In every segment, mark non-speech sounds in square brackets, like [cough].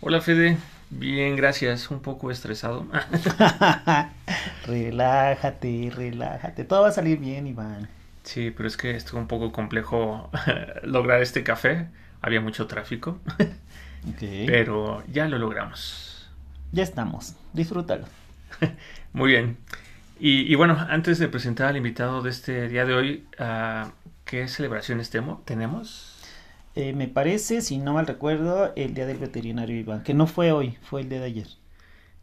Hola Fede, bien, gracias, un poco estresado. [laughs] relájate, relájate, todo va a salir bien Iván. Sí, pero es que estuvo un poco complejo [laughs] lograr este café, había mucho tráfico, [laughs] pero ya lo logramos. Ya estamos, disfrútalo. Muy bien. Y, bueno, antes de presentar al invitado de este día de hoy, uh, ¿qué celebraciones tenemos? Eh, me parece, si no mal recuerdo, el día del veterinario Iván, que no fue hoy, fue el día de ayer.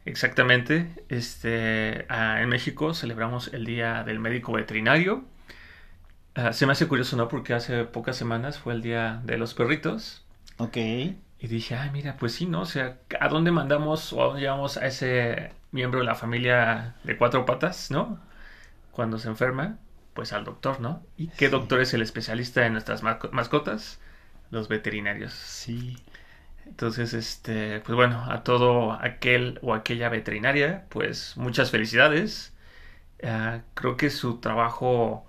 Exactamente. Este, ah, en México celebramos el día del médico veterinario. Ah, se me hace curioso, ¿no? Porque hace pocas semanas fue el día de los perritos. Ok. Y dije, ay, mira, pues sí, ¿no? O sea, ¿a dónde mandamos o a dónde llevamos a ese miembro de la familia de cuatro patas, ¿no? Cuando se enferma, pues al doctor, ¿no? ¿Y qué doctor es el especialista en nuestras mascotas? Los veterinarios. Sí. Entonces, este, pues bueno, a todo aquel o aquella veterinaria, pues muchas felicidades. Ah, creo que su trabajo,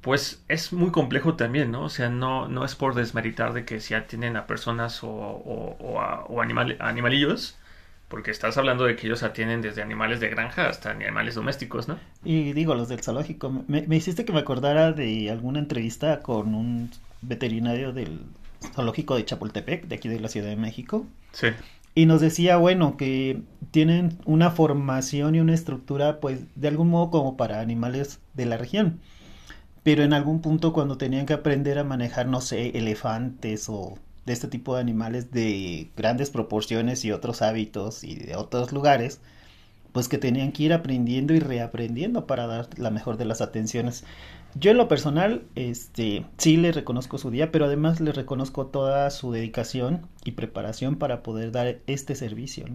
pues es muy complejo también, ¿no? O sea, no, no es por desmeritar de que si atienden a personas o, o, animalillos, porque estás hablando de que ellos atienden desde animales de granja hasta animales domésticos, ¿no? Y digo, los del zoológico, me, me hiciste que me acordara de alguna entrevista con un veterinario del zoológico de Chapultepec, de aquí de la Ciudad de México. Sí. Y nos decía, bueno, que tienen una formación y una estructura, pues, de algún modo como para animales de la región. Pero en algún punto cuando tenían que aprender a manejar, no sé, elefantes o de este tipo de animales de grandes proporciones y otros hábitos y de otros lugares, pues que tenían que ir aprendiendo y reaprendiendo para dar la mejor de las atenciones. Yo en lo personal, este, sí le reconozco su día, pero además le reconozco toda su dedicación y preparación para poder dar este servicio.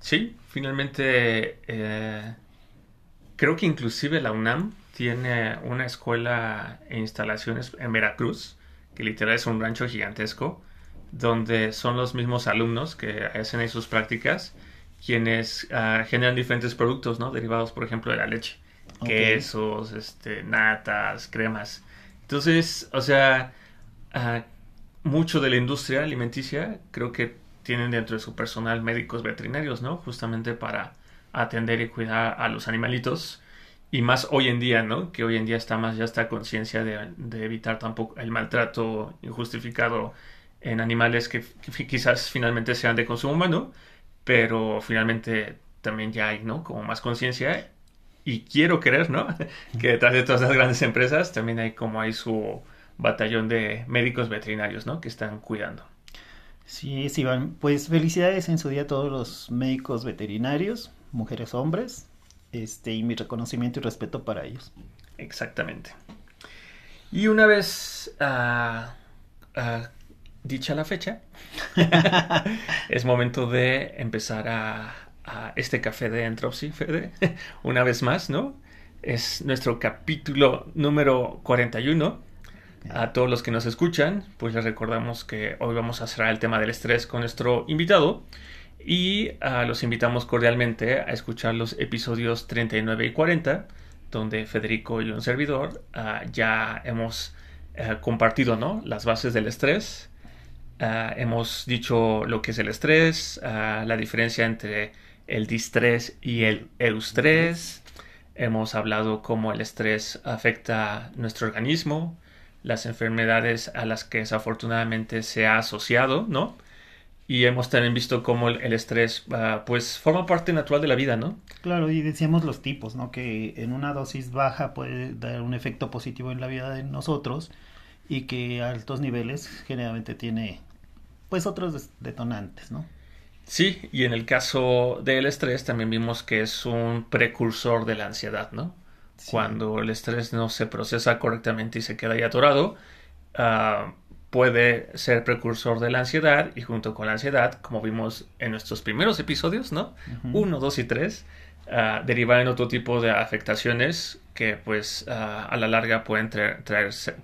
Sí, finalmente eh, creo que inclusive la UNAM tiene una escuela e instalaciones en Veracruz, que literal es un rancho gigantesco, donde son los mismos alumnos que hacen ahí sus prácticas quienes uh, generan diferentes productos, ¿no? Derivados, por ejemplo, de la leche. Quesos, este, natas, cremas. Entonces, o sea, uh, mucho de la industria alimenticia creo que tienen dentro de su personal médicos veterinarios, ¿no? Justamente para atender y cuidar a los animalitos. Y más hoy en día, ¿no? Que hoy en día está más ya esta conciencia de, evitar tampoco el maltrato injustificado en animales que quizás finalmente sean de consumo humano pero finalmente también ya hay, ¿no? Como más conciencia y quiero creer, ¿no? que detrás de todas las grandes empresas también hay como hay su batallón de médicos veterinarios, ¿no? Que están cuidando. Sí, sí, van. Pues felicidades en su día a todos los médicos veterinarios, mujeres, hombres, este, y mi reconocimiento y respeto para ellos. Exactamente. Y una vez uh, uh, dicha la fecha, [laughs] es momento de empezar a, este café de Entropy, Fede, [laughs] una vez más, ¿no? Es nuestro capítulo número 41. A todos los que nos escuchan, pues les recordamos que hoy vamos a cerrar el tema del estrés con nuestro invitado y uh, los invitamos cordialmente a escuchar los episodios 39 y 40, donde Federico y un servidor uh, ya hemos uh, compartido ¿no? las bases del estrés, Ah, hemos dicho lo que es el estrés, ah, la diferencia entre el distrés y el eustrés. Hemos hablado cómo el estrés afecta nuestro organismo, las enfermedades a las que desafortunadamente se ha asociado, ¿no? Y hemos también visto cómo el, estrés, ah, pues, forma parte natural de la vida, ¿no? Claro, y decíamos los tipos, ¿no? Que en una dosis baja puede dar un efecto positivo en la vida de nosotros y que a altos niveles generalmente tiene pues otros detonantes, ¿no? Sí, y en el caso del estrés también vimos que es un precursor de la ansiedad, ¿no? Cuando el estrés no se procesa correctamente y se queda ahí atorado, uh, puede ser precursor de la ansiedad y junto con la ansiedad, como vimos en nuestros primeros episodios, ¿no? Uno, dos y tres, uh, derivar en otro tipo de afectaciones que pues ah, a la larga pueden traer,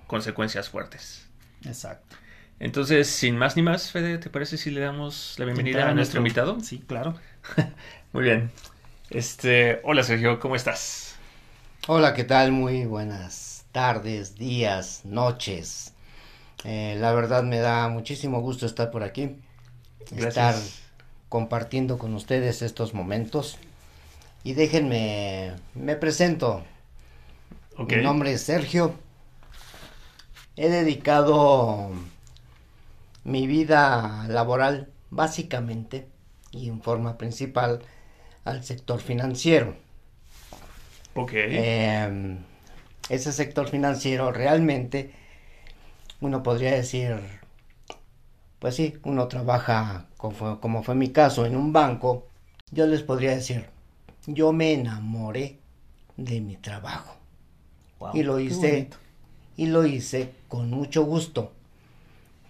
consecuencias fuertes. Exacto. Entonces, sin más ni más, Fede, ¿te parece si le damos la bienvenida a nuestro, invitado? Sí, claro. [laughs] Muy bien. Este, hola Sergio, ¿cómo estás? Hola, ¿qué tal? Muy buenas tardes, días, noches. Eh, la verdad me da muchísimo gusto estar por aquí, estar compartiendo con ustedes estos momentos. Y déjenme, me presento. Mi nombre es Sergio. He dedicado mi vida laboral básicamente y en forma principal al sector financiero. Ok. Em, ese sector financiero realmente uno podría decir, pues sí, uno trabaja, como fue, mi caso, en un banco, yo les podría decir, yo me enamoré de mi trabajo. y lo hice, y lo hice con mucho gusto.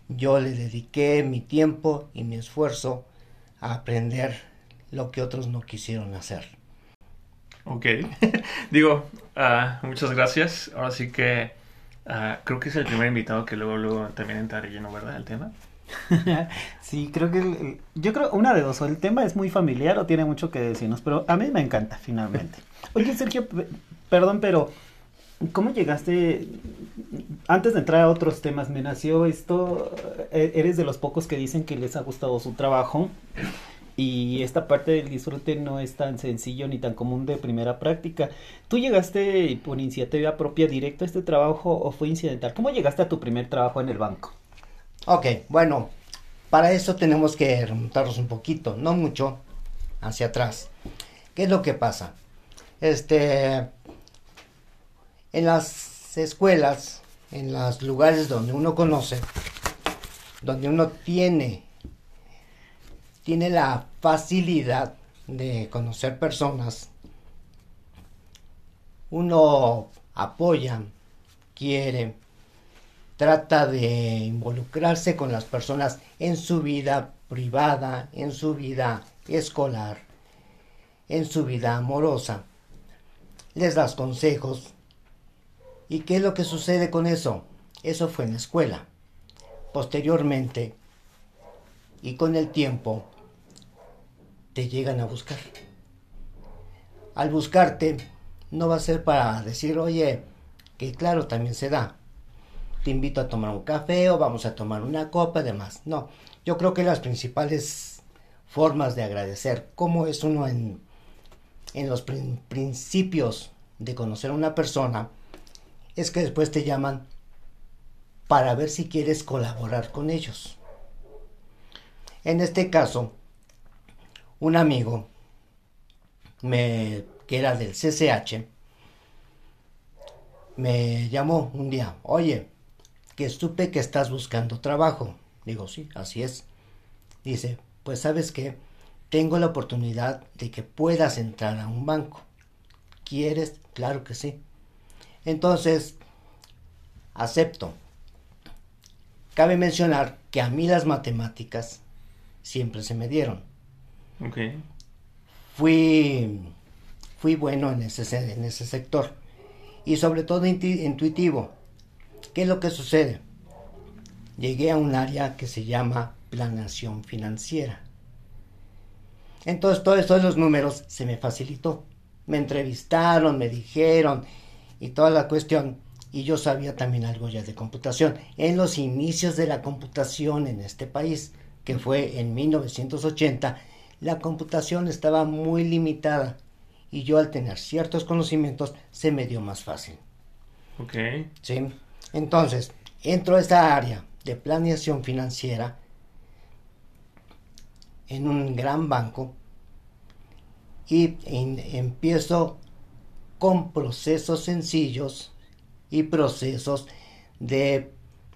Yo le dediqué mi tiempo y mi esfuerzo a aprender lo que otros no quisieron hacer. Ok, [laughs] digo, uh, muchas gracias. Ahora sí que Ah, creo que es el primer invitado que luego, luego también entra lleno, ¿verdad? El tema. [laughs] sí, creo que yo creo una de dos, o el tema es muy familiar o tiene mucho que decirnos, pero a mí me encanta finalmente. Oye, Sergio, perdón, pero ¿cómo llegaste? Antes de entrar a otros temas, me nació esto, e-, eres de los pocos que dicen que les ha gustado su trabajo y esta parte del disfrute no es tan sencillo ni tan común de primera práctica. ¿Tú llegaste por iniciativa propia directo a este trabajo o fue incidental? ¿Cómo llegaste a tu primer trabajo en el banco? Ok, bueno, para eso tenemos que remontarnos un poquito, no mucho, hacia atrás. ¿Qué es lo que pasa? Este, en las escuelas, en los lugares donde uno conoce, donde uno tiene tiene la facilidad de conocer personas, uno apoya, quiere, trata de involucrarse con las personas en su vida privada, en su vida escolar, en su vida amorosa. Les das consejos. ¿Y qué es lo que sucede con eso? Eso fue en la escuela. Posteriormente, y con el tiempo, te llegan a buscar. Al buscarte, no va a ser para decir, oye, que claro, también se da. Te invito a tomar un café o vamos a tomar una copa, demás. No, yo creo que las principales formas de agradecer, cómo es uno en, en los principios de conocer a una persona, es que después te llaman para ver si quieres colaborar con ellos. En este caso, un amigo me, que era del CCH me llamó un día, oye, que supe que estás buscando trabajo. Digo, sí, así es. Dice, pues sabes que tengo la oportunidad de que puedas entrar a un banco. ¿Quieres? Claro que sí. Entonces, acepto. Cabe mencionar que a mí las matemáticas siempre se me dieron. Okay. Fui, fui bueno en ese, en ese sector y sobre todo intuitivo. ¿Qué es lo que sucede? Llegué a un área que se llama planeación financiera. Entonces todos los números se me facilitó. Me entrevistaron, me dijeron y toda la cuestión. Y yo sabía también algo ya de computación. En los inicios de la computación en este país, que fue en 1980, la computación estaba muy limitada y yo al tener ciertos conocimientos se me dio más fácil. Ok. Sí. Entonces, entro a esta área de planeación financiera en un gran banco y empiezo con procesos sencillos y procesos de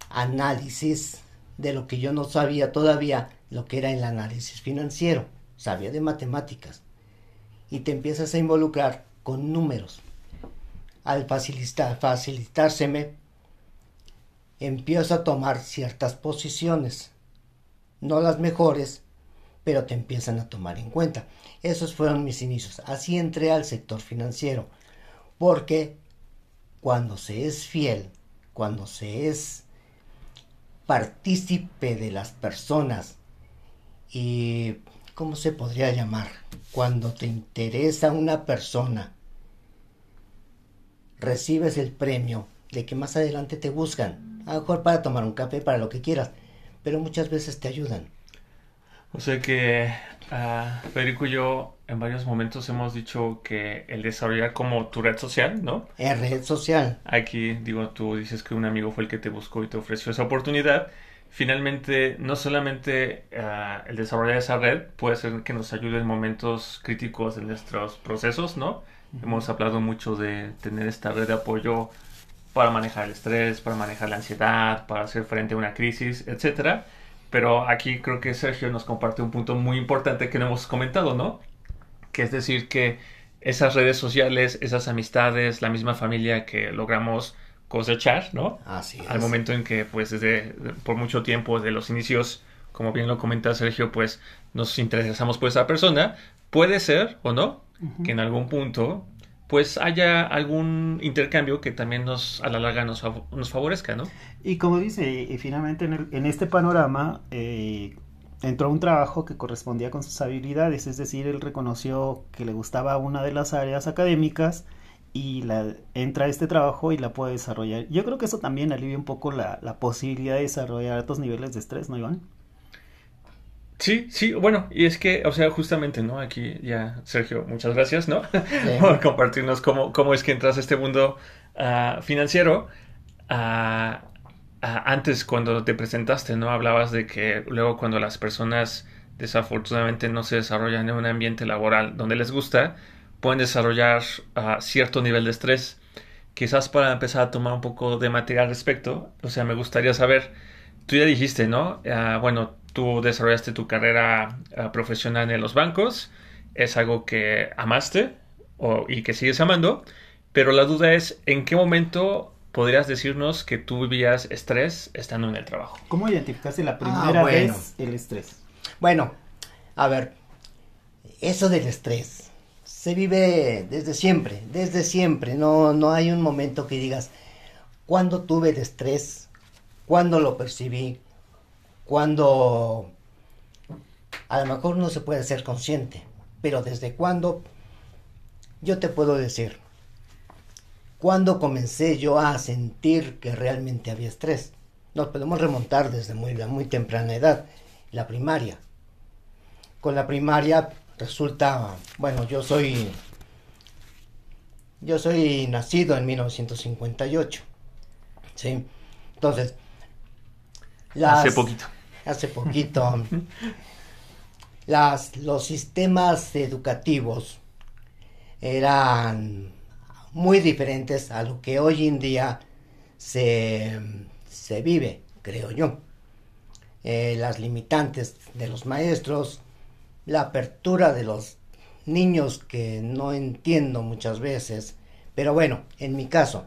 análisis de lo que yo no sabía todavía, lo que era el análisis financiero sabía de matemáticas y te empiezas a involucrar con números. Al facilitar, facilitárseme, empiezo a tomar ciertas posiciones. No las mejores, pero te empiezan a tomar en cuenta. Esos fueron mis inicios. Así entré al sector financiero. Porque cuando se es fiel, cuando se es partícipe de las personas y, ¿cómo se podría llamar? Cuando te interesa una persona, recibes el premio de que más adelante te buscan, a lo mejor para tomar un café, para lo que quieras, pero muchas veces te ayudan. O sea que uh, Federico y yo en varios momentos hemos dicho que el desarrollar como tu red social, ¿no? Es red social. Aquí, digo, tú dices que un amigo fue el que te buscó y te ofreció esa oportunidad. Finalmente, no solamente uh, el desarrollar esa red puede ser que nos ayude en momentos críticos de nuestros procesos, ¿no? Hemos hablado mucho de tener esta red de apoyo para manejar el estrés, para manejar la ansiedad, para hacer frente a una crisis, etcétera. Pero aquí creo que Sergio nos comparte un punto muy importante que no hemos comentado, ¿no? Que es decir que esas redes sociales, esas amistades, la misma familia que logramos cosechar, ¿no? Así es. Al momento en que, pues, desde por mucho tiempo, de los inicios, como bien lo comenta Sergio, pues, nos interesamos por esa persona, puede ser o no que en algún punto pues haya algún intercambio que también nos a la larga nos, nos favorezca, ¿no? Y como dice, y finalmente en, el, en este panorama eh, entró un trabajo que correspondía con sus habilidades, es decir, él reconoció que le gustaba una de las áreas académicas y la, entra a este trabajo y la puede desarrollar. Yo creo que eso también alivia un poco la, la posibilidad de desarrollar altos niveles de estrés, ¿no, Iván? Sí, sí, bueno, y es que, o sea, justamente, ¿no? Aquí ya, Sergio, muchas gracias, ¿no? Sí. [laughs] Por compartirnos cómo, cómo es que entras a este mundo uh, financiero. Uh, antes, cuando te presentaste, ¿no? Hablabas de que luego cuando las personas desafortunadamente no se desarrollan en un ambiente laboral donde les gusta, pueden desarrollar cierto nivel de estrés. Quizás para empezar a tomar un poco de material al respecto, o sea, me gustaría saber, tú ya dijiste, ¿no? bueno, tú desarrollaste tu carrera uh, profesional en los bancos, es algo que amaste y que sigues amando, pero la duda es en qué momento podrías decirnos que tú vivías estrés estando en el trabajo. ¿Cómo identificaste la primera ah, bueno. vez el estrés? Bueno, a ver, eso del estrés se vive desde siempre, desde siempre, no, no hay un momento que digas, ¿cuándo tuve el estrés? ¿Cuándo lo percibí? cuando a lo mejor no se puede ser consciente, pero desde cuándo yo te puedo decir, cuando comencé yo a sentir que realmente había estrés. Nos podemos remontar desde muy, muy temprana edad, la primaria. Con la primaria resulta, bueno, yo soy yo soy nacido en 1958. ¿Sí? Entonces, las, hace poquito hace poquito, las, los sistemas educativos eran muy diferentes a lo que hoy en día se, se vive, creo yo. Eh, las limitantes de los maestros, la apertura de los niños que no entiendo muchas veces, pero bueno, en mi caso,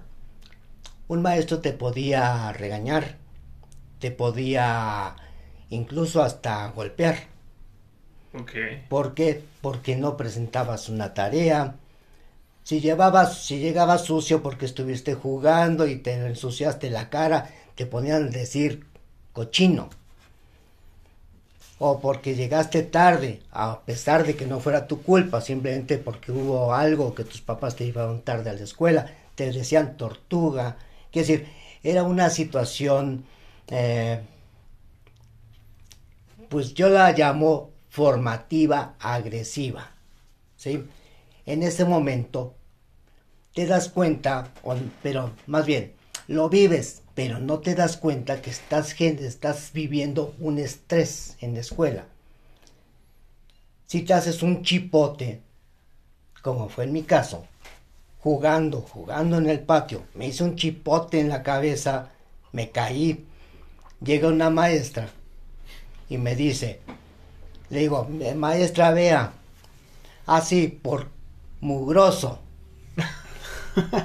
un maestro te podía regañar, te podía incluso hasta golpear. Okay. ¿Por qué? Porque no presentabas una tarea. Si llevabas, si llegabas sucio porque estuviste jugando y te ensuciaste la cara, te ponían a decir cochino. O porque llegaste tarde, a pesar de que no fuera tu culpa, simplemente porque hubo algo que tus papás te llevaron tarde a la escuela, te decían tortuga. Quiere decir, era una situación eh, pues yo la llamo formativa agresiva. ¿sí? En ese momento te das cuenta, pero más bien, lo vives, pero no te das cuenta que estás, estás viviendo un estrés en la escuela. Si te haces un chipote, como fue en mi caso, jugando, jugando en el patio, me hice un chipote en la cabeza, me caí, llega una maestra y me dice, le digo, maestra, vea, así por mugroso.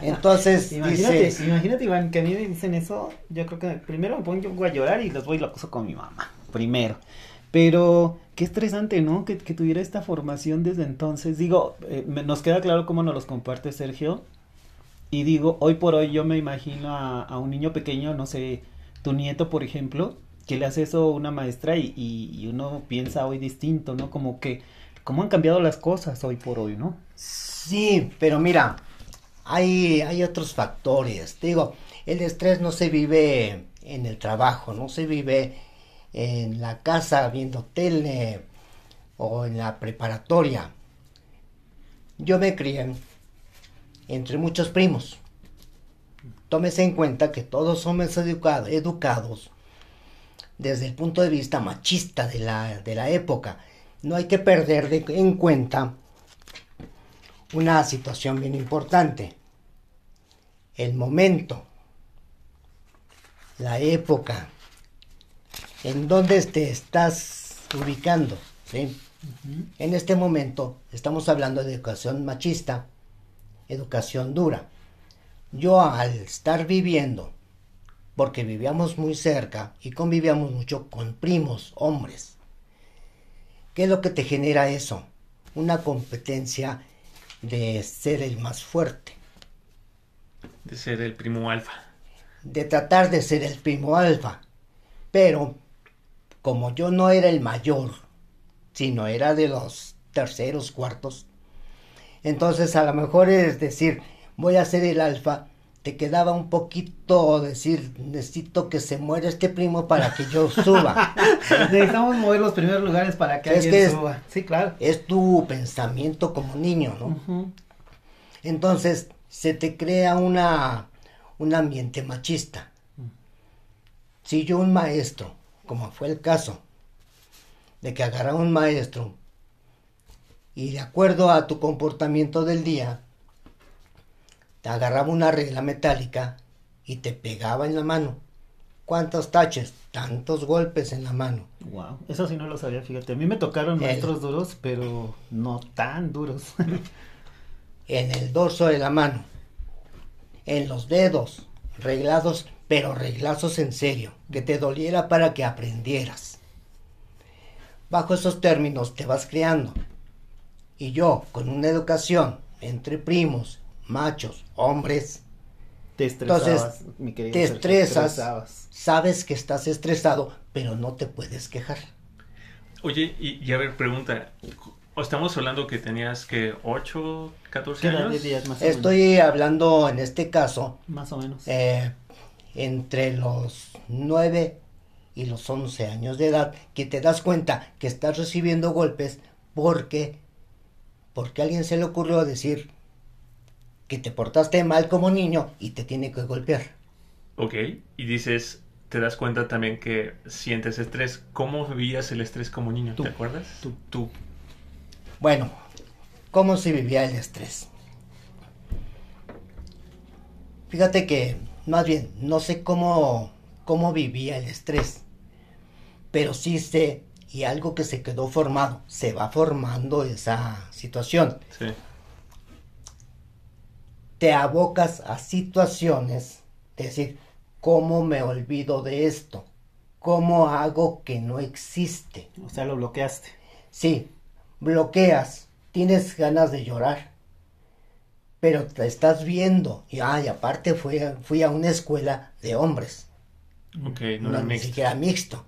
Entonces, [laughs] imagínate, imagínate, Iván, que a mí me dicen eso, yo creo que primero me pongo a llorar y los voy y lo acuso con mi mamá, primero. Pero qué estresante, ¿no? Que, que tuviera esta formación desde entonces. Digo, eh, me- nos queda claro cómo nos los comparte Sergio. Y digo, hoy por hoy yo me imagino a, a un niño pequeño, no sé, tu nieto, por ejemplo, que le hace eso a una maestra y, y, y uno piensa hoy distinto, ¿no? Como que, cómo han cambiado las cosas hoy por hoy, ¿no? sí, pero mira, hay, hay otros factores. Digo, el estrés no se vive en el trabajo, no se vive en la casa viendo tele o en la preparatoria. Yo me crié entre muchos primos. Tómese en cuenta que todos somos educado- educados desde el punto de vista machista de la, de la época. No hay que perder de- en cuenta una situación bien importante. El momento, la época, en donde te estás ubicando. ¿sí? En este momento estamos hablando de educación machista, educación dura. Yo al estar viviendo, porque vivíamos muy cerca y convivíamos mucho con primos, hombres, ¿qué es lo que te genera eso? Una competencia de ser el más fuerte, De ser el primo alfa. de tratar de ser el primo alfa. Pero como yo no era el mayor, sino era de los terceros, cuartos, entonces a lo mejor es decir, voy a ser el alfa, te quedaba un poquito decir, necesito que se muera este primo para que yo suba. [laughs] Necesitamos mover los primeros lugares para que Es alguien que es- suba. Sí, claro. es tu pensamiento como niño, ¿no? Entonces se te crea una, un ambiente machista. Si yo un maestro, como fue el caso, de que agarraba un maestro y de acuerdo a tu comportamiento del día, te agarraba una regla metálica y te pegaba en la mano. ¿Cuántos taches? Tantos golpes en la mano. Wow, eso sí no lo sabía, fíjate. A mí me tocaron El- maestros duros, pero no tan duros. [laughs] en el dorso de la mano, en los dedos, reglados, pero reglazos en serio, que te doliera para que aprendieras. Bajo esos términos te vas creando. Y yo, con una educación entre primos, machos, hombres, te estresabas, Entonces, mi querido te Sergio, estresas. estresabas. sabes que estás estresado, pero no te puedes quejar. Oye, y, y a ver, pregunta. Estamos hablando que tenías que 8, 14 ¿Qué edad años. dirías más o menos? Estoy hablando en este caso Más o menos. eh, entre los 9 y los 11 años de edad, que te das cuenta que estás recibiendo golpes porque, porque a alguien se le ocurrió decir que te portaste mal como niño y te tiene que golpear. Ok, y dices, te das cuenta también que sientes estrés. ¿Cómo vivías el estrés como niño? Tú. ¿Te acuerdas? Tú. Tú. Bueno, ¿cómo se vivía el estrés? Fíjate que, más bien, no sé cómo, cómo vivía el estrés, pero sí sé, y algo que se quedó formado, se va formando esa situación. Sí. Te abocas a situaciones de decir, ¿cómo me olvido de esto? ¿Cómo hago que no existe? O sea, lo bloqueaste. Sí, bloqueas, tienes ganas de llorar, pero te estás viendo. Y, ay, aparte fui a, fui a una escuela de hombres, Ok, no, no, era ni mixto. siquiera mixto.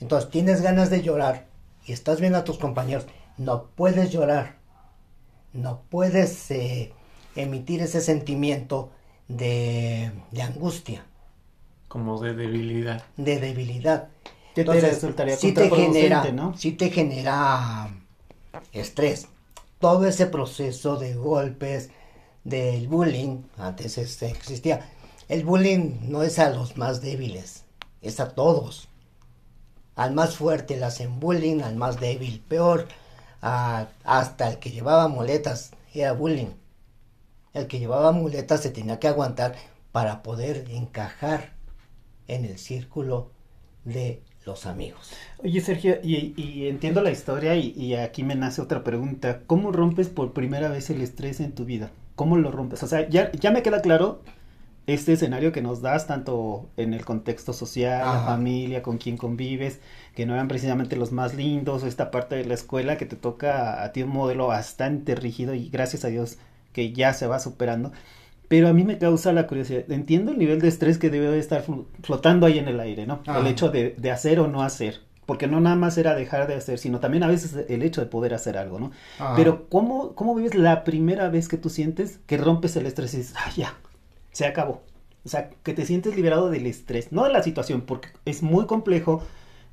Entonces tienes ganas de llorar y estás viendo a tus compañeros, no puedes llorar, no puedes eh, emitir ese sentimiento de, de angustia, Como de debilidad. de debilidad. ¿Qué te Entonces, resultaría sí te genera, no? sí te genera estrés. Todo ese proceso de golpes, del bullying, antes este, existía. El bullying no es a los más débiles, es a todos. Al más fuerte le hacen bullying, al más débil peor, a- hasta el que llevaba muletas era bullying. El que llevaba muletas se tenía que aguantar para poder encajar en el círculo de los amigos. Oye, Sergio, y, y entiendo la historia y, y aquí me nace otra pregunta. ¿Cómo rompes por primera vez el estrés en tu vida? ¿cómo lo rompes? O sea, ya, ya me queda claro este escenario que nos das, tanto en el contexto social, la familia, con quien convives, que no eran precisamente los más lindos, esta parte de la escuela que te toca a ti un modelo bastante rígido y gracias a Dios que ya se va superando. Pero a mí me causa la curiosidad. Entiendo el nivel de estrés que debe de estar flotando ahí en el aire, ¿no? El hecho de, de, hacer o no hacer. Porque no nada más era dejar de hacer, sino también a veces el hecho de poder hacer algo, ¿no? Pero ¿cómo, ¿cómo vives la primera vez que tú sientes que rompes el estrés y dices, ah, ya, se acabó. O sea, que te sientes liberado del estrés, no de la situación, porque es muy complejo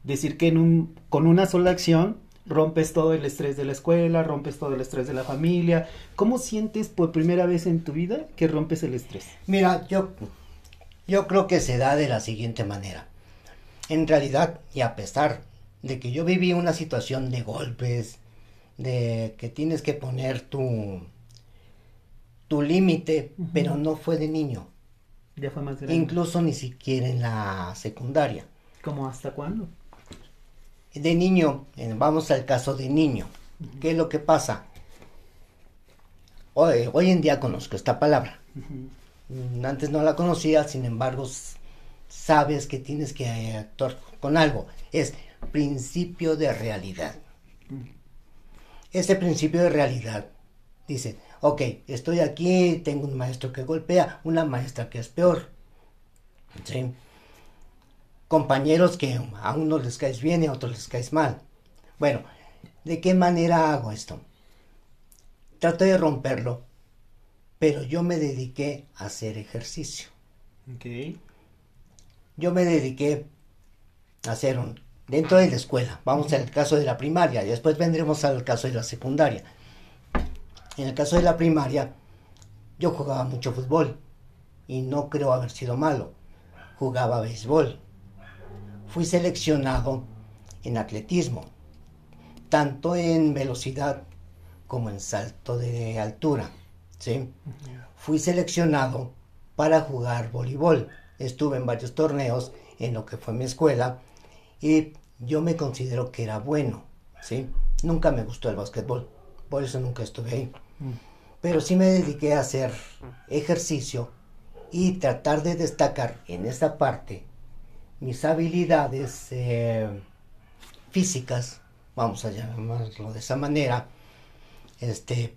decir que en un, con una sola acción rompes todo el estrés de la escuela, rompes todo el estrés de la familia. ¿Cómo sientes por primera vez en tu vida que rompes el estrés? Mira, yo, yo creo que se da de la siguiente manera. En realidad, y a pesar de que yo viví una situación de golpes, de que tienes que poner tu, tu límite, pero no fue de niño. Ya fue más grande. Incluso ni siquiera en la secundaria. ¿Cómo hasta cuándo? De niño, vamos al caso de niño. ¿Qué es lo que pasa? Hoy, hoy en día conozco esta palabra. Antes no la conocía, sin embargo, sabes que tienes que actuar con algo. Es principio de realidad. Ese principio de realidad dice, ok, estoy aquí, tengo un maestro que golpea, una maestra que es peor. ¿Sí? Compañeros que a unos les caes bien y a otros les caes mal. Bueno, ¿de qué manera hago esto? Trato de romperlo, pero yo me dediqué a hacer ejercicio. Okay. Yo me dediqué a hacer un... Dentro de la escuela, vamos al caso de la primaria, y después vendremos al caso de la secundaria. En el caso de la primaria, yo jugaba mucho fútbol y no creo haber sido malo. Jugaba béisbol. Fui seleccionado en atletismo, tanto en velocidad como en salto de altura. ¿sí? Fui seleccionado para jugar voleibol. Estuve en varios torneos en lo que fue mi escuela y yo me considero que era bueno. ¿sí? Nunca me gustó el básquetbol por eso nunca estuve ahí. Mm. Pero sí me dediqué a hacer ejercicio y tratar de destacar en esa parte mis habilidades eh, físicas, vamos a llamarlo de esa manera, este,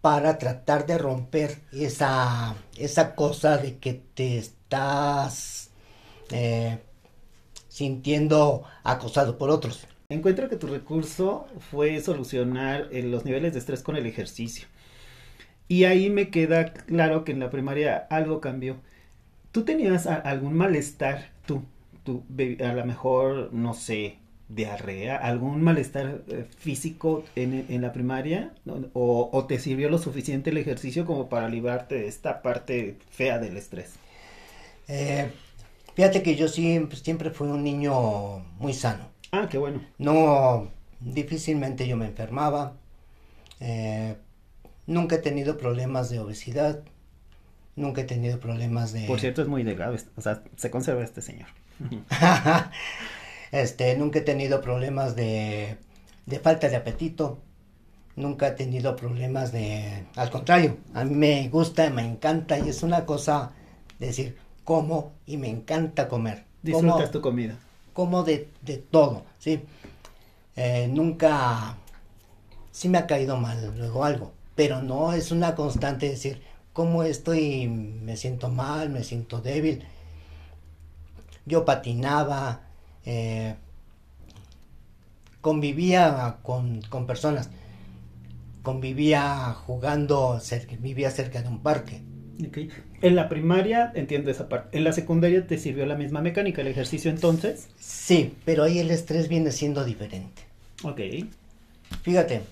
para tratar de romper esa, esa cosa de que te estás eh, sintiendo acosado por otros. Encuentro que tu recurso fue solucionar eh, los niveles de estrés con el ejercicio. Y ahí me queda claro que en la primaria algo cambió. ¿Tú tenías algún malestar, tú, tú, a lo mejor, no sé, diarrea, algún malestar eh, físico en, la primaria? O, te sirvió lo suficiente el ejercicio como para librarte de esta parte fea del estrés? Eh, fíjate que yo siempre, siempre fui un niño muy sano. Ah, qué bueno. No, difícilmente yo me enfermaba. Eh, nunca he tenido problemas de obesidad. Nunca he tenido problemas de... Por cierto, es muy delgado. O sea, se conserva este señor. [laughs] este, nunca he tenido problemas de, de falta de apetito. Nunca he tenido problemas de... Al contrario, a mí me gusta, me encanta y es una cosa decir, como y me encanta comer. Disfrutas tu comida como de, de todo, ¿sí? Eh, nunca, sí me ha caído mal luego algo, pero no es una constante decir, ¿cómo estoy? Me siento mal, me siento débil. Yo patinaba, eh, convivía con, con, personas, convivía jugando, vivía cerca de un parque. En la primaria entiendo esa parte. ¿En la secundaria te sirvió la misma mecánica, el ejercicio entonces? Sí, pero ahí el estrés viene siendo diferente. Ok. Fíjate,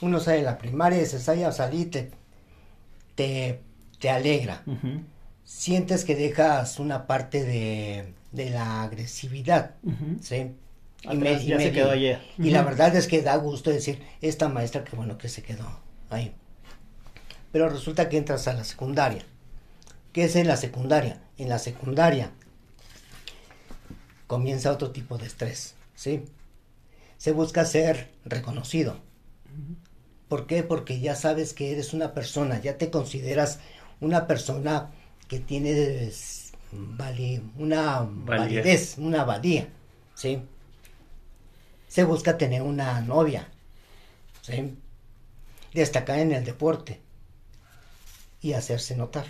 uno sale de la primaria, se sale a salir, te, te, alegra. Sientes que dejas una parte de, de la agresividad, ¿sí? Y, me, ya se quedó ayer. Y la verdad es que da gusto decir, esta maestra, qué bueno que se quedó ahí pero resulta que entras a la secundaria. ¿Qué es en la secundaria? En la secundaria comienza otro tipo de estrés, ¿sí? Se busca ser reconocido. ¿Por qué? Porque ya sabes que eres una persona, ya te consideras una persona que tiene una validez, una valía, ¿sí? Se busca tener una novia, ¿sí? Destacar en el deporte y hacerse notar,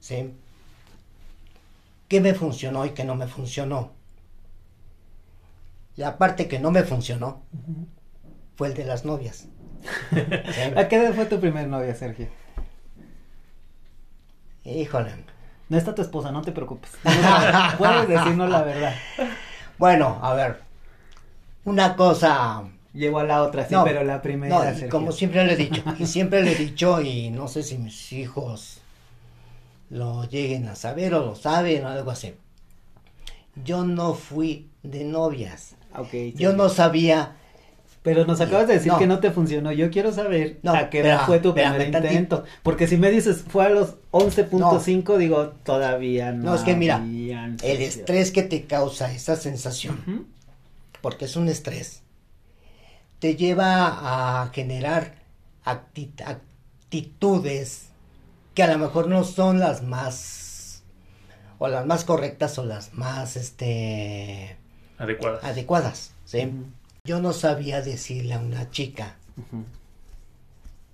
¿sí? ¿Qué me funcionó y qué no me funcionó? La parte que no me funcionó fue el de las novias. [laughs] ¿A qué edad fue tu primer novia, Sergio? Híjole. No está tu esposa, no te preocupes. [laughs] Puedes decirnos la verdad. Bueno, a ver. Una cosa. Llevo a la otra, sí, pero la primera. No, como siempre le he dicho, y siempre le he dicho, y no sé si mis hijos lo lleguen a saber o lo saben o algo así. Yo no fui de novias. Okay, Yo no sabía pero nos acabas de decir que no te funcionó. Yo quiero saber a qué edad fue tu primer intento. Porque si me dices fue a los 11.5, digo, todavía no. No, es que mira, el estrés que te causa esa sensación, porque es un estrés, te lleva a generar actitudes que a lo mejor no son las más, o las más correctas o las más, este... Adecuadas. Adecuadas, ¿sí? Yo no sabía decirle a una chica.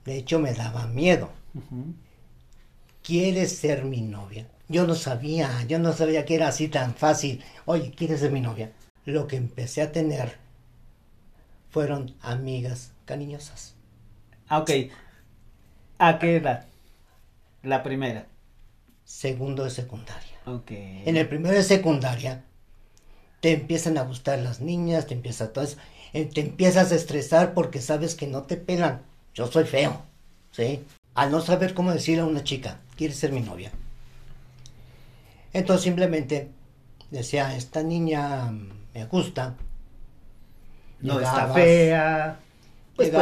De hecho, me daba miedo. ¿Quieres ser mi novia? Yo no sabía, yo no sabía que era así tan fácil. Oye, ¿quieres ser mi novia? Lo que empecé a tener fueron amigas cariñosas. Ah, ok. ¿A qué edad? La primera. Segundo de secundaria. Ok. En el primero de secundaria te empiezan a gustar las niñas, te empieza todo eso. Eh, te empiezas a estresar porque sabes que no te pelan. Yo soy feo, ¿sí? Al no saber cómo decirle a una chica, ¿quieres ser mi novia? Entonces simplemente decía, esta niña me gusta. No está fea. Pues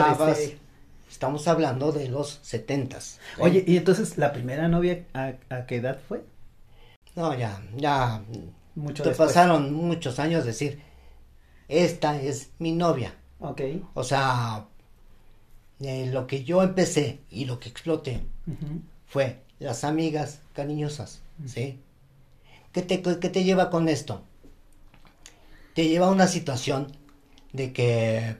estamos hablando de los setentas. Oye, ¿y entonces la primera novia a, qué edad fue? No, ya, ya. Mucho te pasaron muchos años decir, esta es mi novia. Ok. O sea, eh, lo que yo empecé y lo que exploté fue las amigas cariñosas, ¿sí? ¿Qué te, ¿Qué te lleva con esto? Te lleva a una situación de que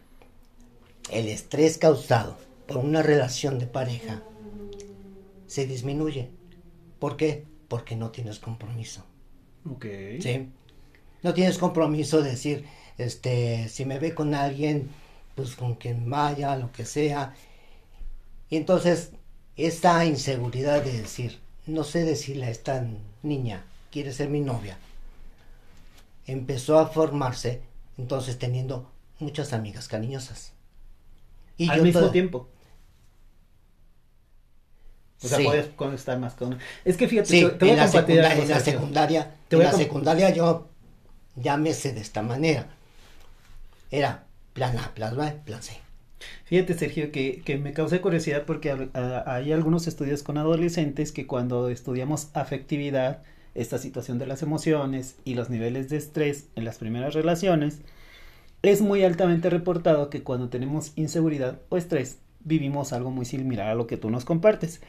el estrés causado por una relación de pareja se disminuye. ¿Por qué? Porque no tienes compromiso. Ok. ¿Sí? No tienes compromiso de decir, este, si me ve con alguien, pues con quien vaya, lo que sea. Y entonces, esta inseguridad de decir, no sé decirle a esta niña, quiere ser mi novia, empezó a formarse, entonces teniendo muchas amigas cariñosas. Y Al mismo tiempo. O sea, puedes estar más con... Es que fíjate, te, voy a compartir en la secundaria, en la secundaria yo llámese de esta manera era plan A, plan B, plan C. Fíjate, Sergio, que, que me causa curiosidad porque hay algunos estudios con adolescentes que cuando estudiamos afectividad, esta situación de las emociones y los niveles de estrés en las primeras relaciones, es muy altamente reportado que cuando tenemos inseguridad o estrés, vivimos algo muy similar a lo que tú nos compartes.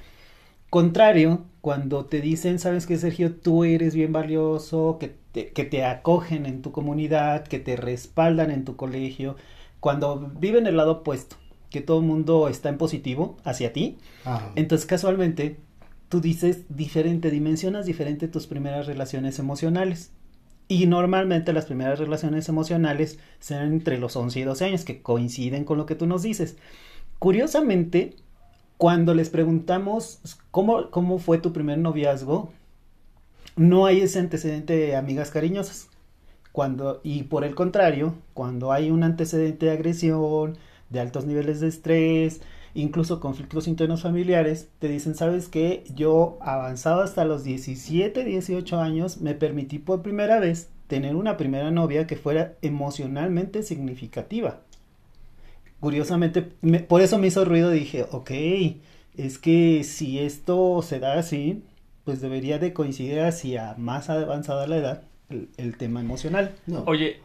Contrario, cuando te dicen, sabes que Sergio, tú eres bien valioso, que te, que te acogen en tu comunidad, que te respaldan en tu colegio, cuando viven el lado opuesto, que todo el mundo está en positivo hacia ti, entonces casualmente tú dices diferente, dimensionas diferente tus primeras relaciones emocionales. Y normalmente las primeras relaciones emocionales son entre los 11 y 12 años, que coinciden con lo que tú nos dices. Curiosamente, cuando les preguntamos cómo, cómo fue tu primer noviazgo, no hay ese antecedente de amigas cariñosas. Cuando, y por el contrario, cuando hay un antecedente de agresión, de altos niveles de estrés, incluso conflictos internos familiares, te dicen, sabes que yo avanzado hasta los 17, 18 años, me permití por primera vez tener una primera novia que fuera emocionalmente significativa curiosamente, por eso me hizo ruido, dije, ok, es que si esto se da así, pues debería de coincidir hacia más avanzada la edad el, tema emocional. Oye,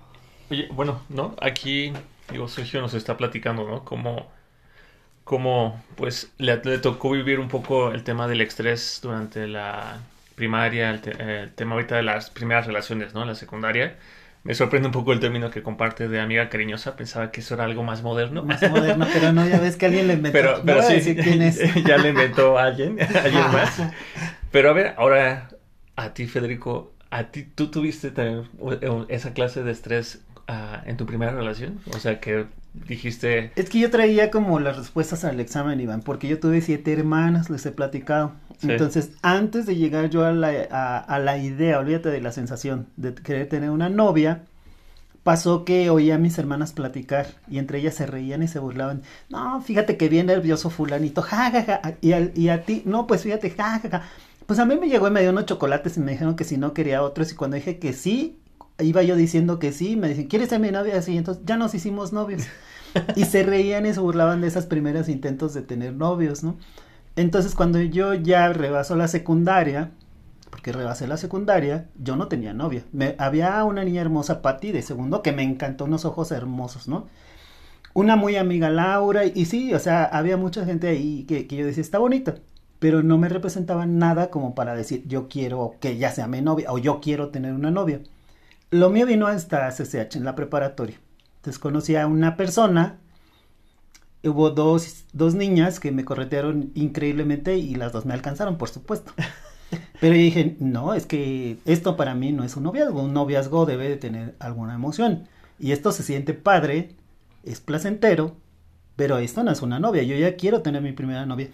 oye, bueno, ¿no? Aquí digo, Sergio nos está platicando, ¿no? Cómo, cómo pues, le, tocó vivir un poco el tema del estrés durante la primaria, el, tema ahorita de las primeras relaciones, ¿no? La secundaria. Me sorprende un poco el término que comparte de amiga cariñosa. Pensaba que eso era algo más moderno. Más moderno, pero no, ya ves que alguien le inventó. Pero, pero sí, quién es. [laughs] ya le inventó a alguien, alguien más. Pero a ver, ahora a ti, Federico, ¿a ti tú tuviste también esa clase de estrés uh, en tu primera relación? O sea, que dijiste... Es que yo traía como las respuestas al examen, Iván, porque yo tuve siete hermanas, les he platicado. Entonces, antes de llegar yo a la, a, la idea, olvídate de la sensación de querer tener una novia, pasó que oía a mis hermanas platicar y entre ellas se reían y se burlaban. No, fíjate que bien nervioso fulanito, jajaja. Y, y a ti, no, pues fíjate, jajaja. Pues a mí me llegó y me dio unos chocolates y me dijeron que si no quería otros y cuando dije que sí, iba yo diciendo que sí, me dicen, ¿quieres ser mi novia? Así, entonces ya nos hicimos novios. [laughs] y se reían y se burlaban de esos primeros intentos de tener novios, ¿no? Entonces, cuando yo ya rebasó la secundaria, porque rebasé la secundaria, yo no tenía novia. Me, había una niña hermosa, Patti, de segundo, que me encantó, unos ojos hermosos, ¿no? Una muy amiga, Laura, y, sí, o sea, había mucha gente ahí que, que yo decía, está bonita, pero no me representaba nada como para decir, yo quiero que ya sea mi novia, o yo quiero tener una novia. Lo mío vino hasta CCH, en la preparatoria. Entonces conocí a una persona hubo dos, dos niñas que me corretearon increíblemente y las dos me alcanzaron, por supuesto. [laughs] Pero yo dije, no, es que esto para mí no es un noviazgo. Un noviazgo debe de tener alguna emoción. Y esto se siente padre, es placentero, pero esto no es una novia. Yo ya quiero tener mi primera novia.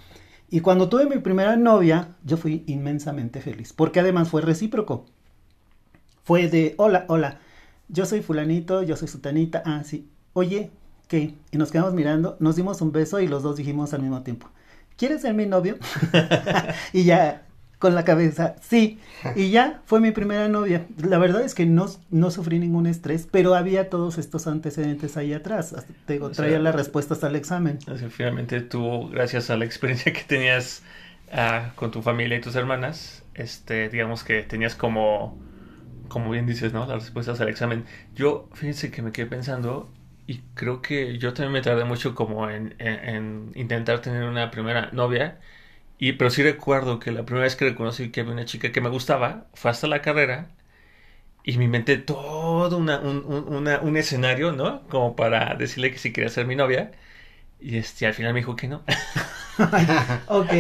Y cuando tuve mi primera novia, yo fui inmensamente feliz, porque además fue recíproco. Fue de, hola, hola, yo soy fulanito, yo soy sutanita, ah, sí, oye, ¿qué? Y nos quedamos mirando, nos dimos un beso y los dos dijimos al mismo tiempo, ¿quieres ser mi novio? [laughs] [laughs] y ya con la cabeza, sí. Y ya fue mi primera novia. La verdad es que no, no sufrí ningún estrés, pero había todos estos antecedentes ahí atrás. Te traía las respuestas al examen. finalmente tú, gracias a la experiencia que tenías ah, con tu familia y tus hermanas, este, digamos que tenías como, como bien dices, ¿no? Las respuestas al examen. Yo, fíjense que me quedé pensando y creo que yo también me tardé mucho como en, intentar tener una primera novia. Y, pero sí recuerdo que la primera vez que reconocí que había una chica que me gustaba fue hasta la carrera y me inventé todo una, un, un, escenario, ¿no? Como para decirle que si quería ser mi novia. Y este, al final me dijo que no. [laughs] ok.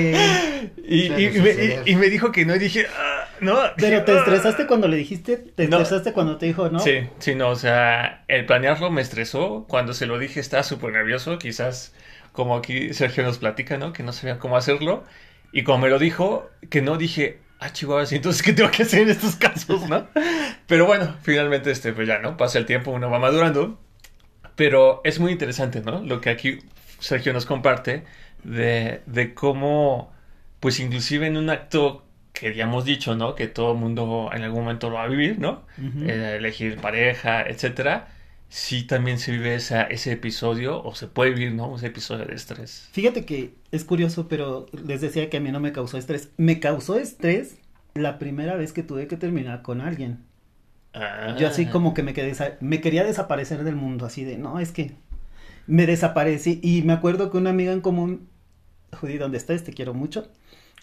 Y, y, me, dijo que no y dije, ah, no. Pero te ah". estresaste cuando le dijiste, te estresaste cuando te dijo no. Sí, sí, no, o sea, el planearlo me estresó. Cuando se lo dije estaba súper nervioso, quizás como aquí Sergio nos platica, ¿no? Que no sabía cómo hacerlo. Y como me lo dijo, que no dije, ah, chihuahua, entonces qué tengo que hacer en estos casos, no? [laughs] Pero bueno, finalmente, este, pues ya, ¿no? Pasa el tiempo, uno va madurando. Pero es muy interesante, ¿no? Lo que aquí Sergio nos comparte de, de cómo, pues inclusive en un acto que ya hemos dicho, ¿no? Que todo el mundo en algún momento lo va a vivir, ¿no? Eh, elegir pareja, etcétera. Sí también se vive esa, ese episodio, o se puede vivir, ¿no? Ese episodio de estrés. Fíjate que es curioso, pero les decía que a mí no me causó estrés. Me causó estrés la primera vez que tuve que terminar con alguien. Yo así como que me quedé, me quería desaparecer del mundo, así de, no, es que me desaparecí y me acuerdo que una amiga en común, Judy, ¿dónde estás? Te quiero mucho.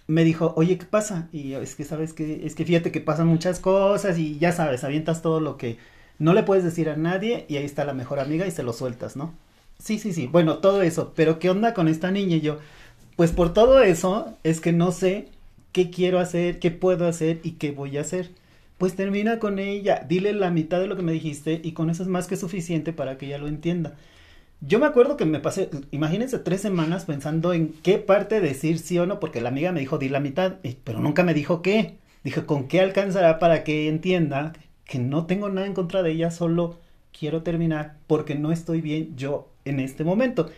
Me dijo, oye, ¿qué pasa? Y es que, ¿sabes que Es que fíjate que pasan muchas cosas y ya sabes, avientas todo lo que no le puedes decir a nadie y ahí está la mejor amiga y se lo sueltas, ¿no? Sí, sí, sí. Bueno, todo eso. Pero ¿qué onda con esta niña? Y yo, pues por todo eso es que no sé qué quiero hacer, qué puedo hacer y qué voy a hacer. Pues termina con ella, dile la mitad de lo que me dijiste y con eso es más que suficiente para que ella lo entienda. Yo me acuerdo que me pasé, imagínense, tres semanas pensando en qué parte decir sí o no, porque la amiga me dijo, di la mitad, pero nunca me dijo qué. Dije, ¿con qué alcanzará para que entienda que no tengo nada en contra de ella, solo quiero terminar porque no estoy bien yo en este momento?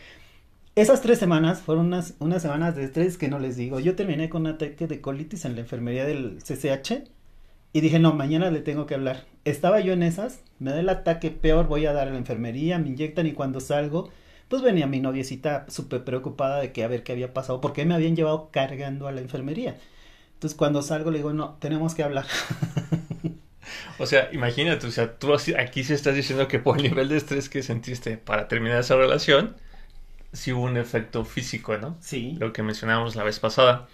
Esas tres semanas fueron unas, unas semanas de estrés que no les digo. Yo terminé con un ataque de colitis en la enfermería del CCH y dije, no, mañana le tengo que hablar. Estaba yo en esas, me da el ataque peor, voy a dar a la enfermería, me inyectan y cuando salgo, pues venía mi noviecita súper preocupada de que a ver qué había pasado, porque me habían llevado cargando a la enfermería. Entonces cuando salgo le digo, no, tenemos que hablar. [laughs] O sea, imagínate, o sea, tú aquí se estás diciendo que por el nivel de estrés que sentiste para terminar esa relación, sí hubo un efecto físico, ¿no? Sí. Lo que mencionábamos la vez pasada.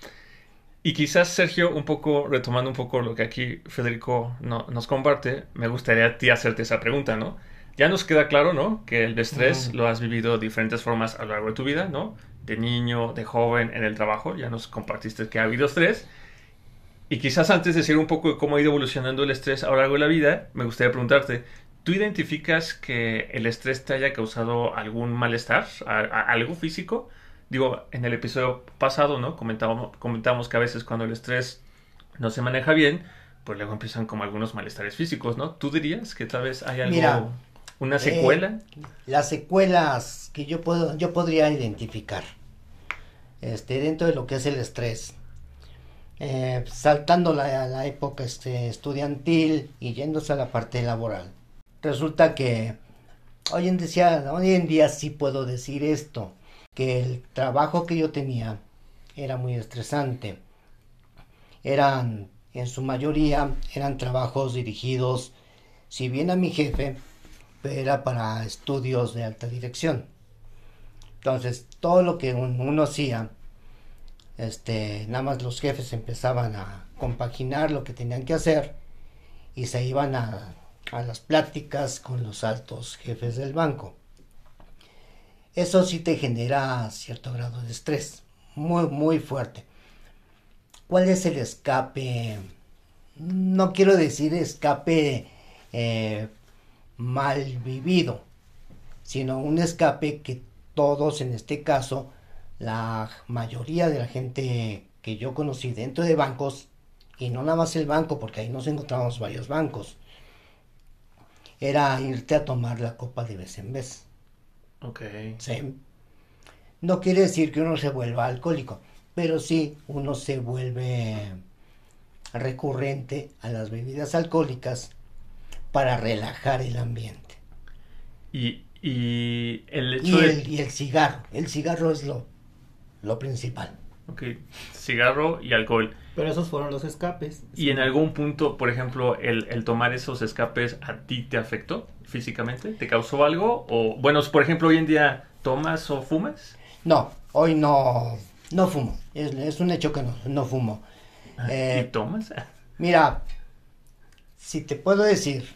Y quizás, Sergio, un poco, retomando un poco lo que aquí Federico no, nos comparte, me gustaría a ti hacerte esa pregunta, ¿no? Ya nos queda claro, ¿no? Que el estrés lo has vivido de diferentes formas a lo largo de tu vida, ¿no? De niño, de joven, en el trabajo, ya nos compartiste que ha habido estrés. Y quizás antes de decir un poco de cómo ha ido evolucionando el estrés a lo largo de la vida, me gustaría preguntarte, ¿tú identificas que el estrés te haya causado algún malestar, algo físico? Digo, en el episodio pasado, ¿no? Comentábamos, comentamos que a veces cuando el estrés no se maneja bien, pues luego empiezan como algunos malestares físicos, ¿no? ¿Tú dirías que tal vez hay algo, una secuela? Eh, las secuelas que yo puedo, yo podría identificar, este, dentro de lo que es el estrés, eh, saltando la, la época este, estudiantil y yéndose a la parte laboral. Resulta que hoy en, día, hoy en día sí puedo decir esto, el trabajo que yo tenía era muy estresante. Eran, en su mayoría, eran trabajos dirigidos, si bien a mi jefe, era para estudios de alta dirección. Entonces, todo lo que uno hacía este, nada más los jefes empezaban a compaginar lo que tenían que hacer y se iban a, a las pláticas con los altos jefes del banco. Eso sí te genera cierto grado de estrés, muy, muy fuerte. ¿Cuál es el escape? No quiero decir escape eh, mal vivido, sino un escape que todos en este caso la mayoría de la gente que yo conocí dentro de bancos, y no nada más el banco, porque ahí nos encontramos varios bancos, era irte a tomar la copa de vez en vez. Ok. Sí. No quiere decir que uno se vuelva alcohólico, pero sí uno se vuelve recurrente a las bebidas alcohólicas para relajar el ambiente. Y, y el hecho y de... el, y el cigarro. El cigarro es lo lo principal. Ok, cigarro y alcohol. Pero esos fueron los escapes. ¿Y en algún punto, por ejemplo, el, el, tomar esos escapes a ti te afectó físicamente? ¿Te causó algo? O, bueno, por ejemplo, hoy en día, ¿tomas o fumas? No, hoy no, no fumo. Es, es un hecho que no, no fumo. Ah, eh, ¿Y tomas? Mira, si te puedo decir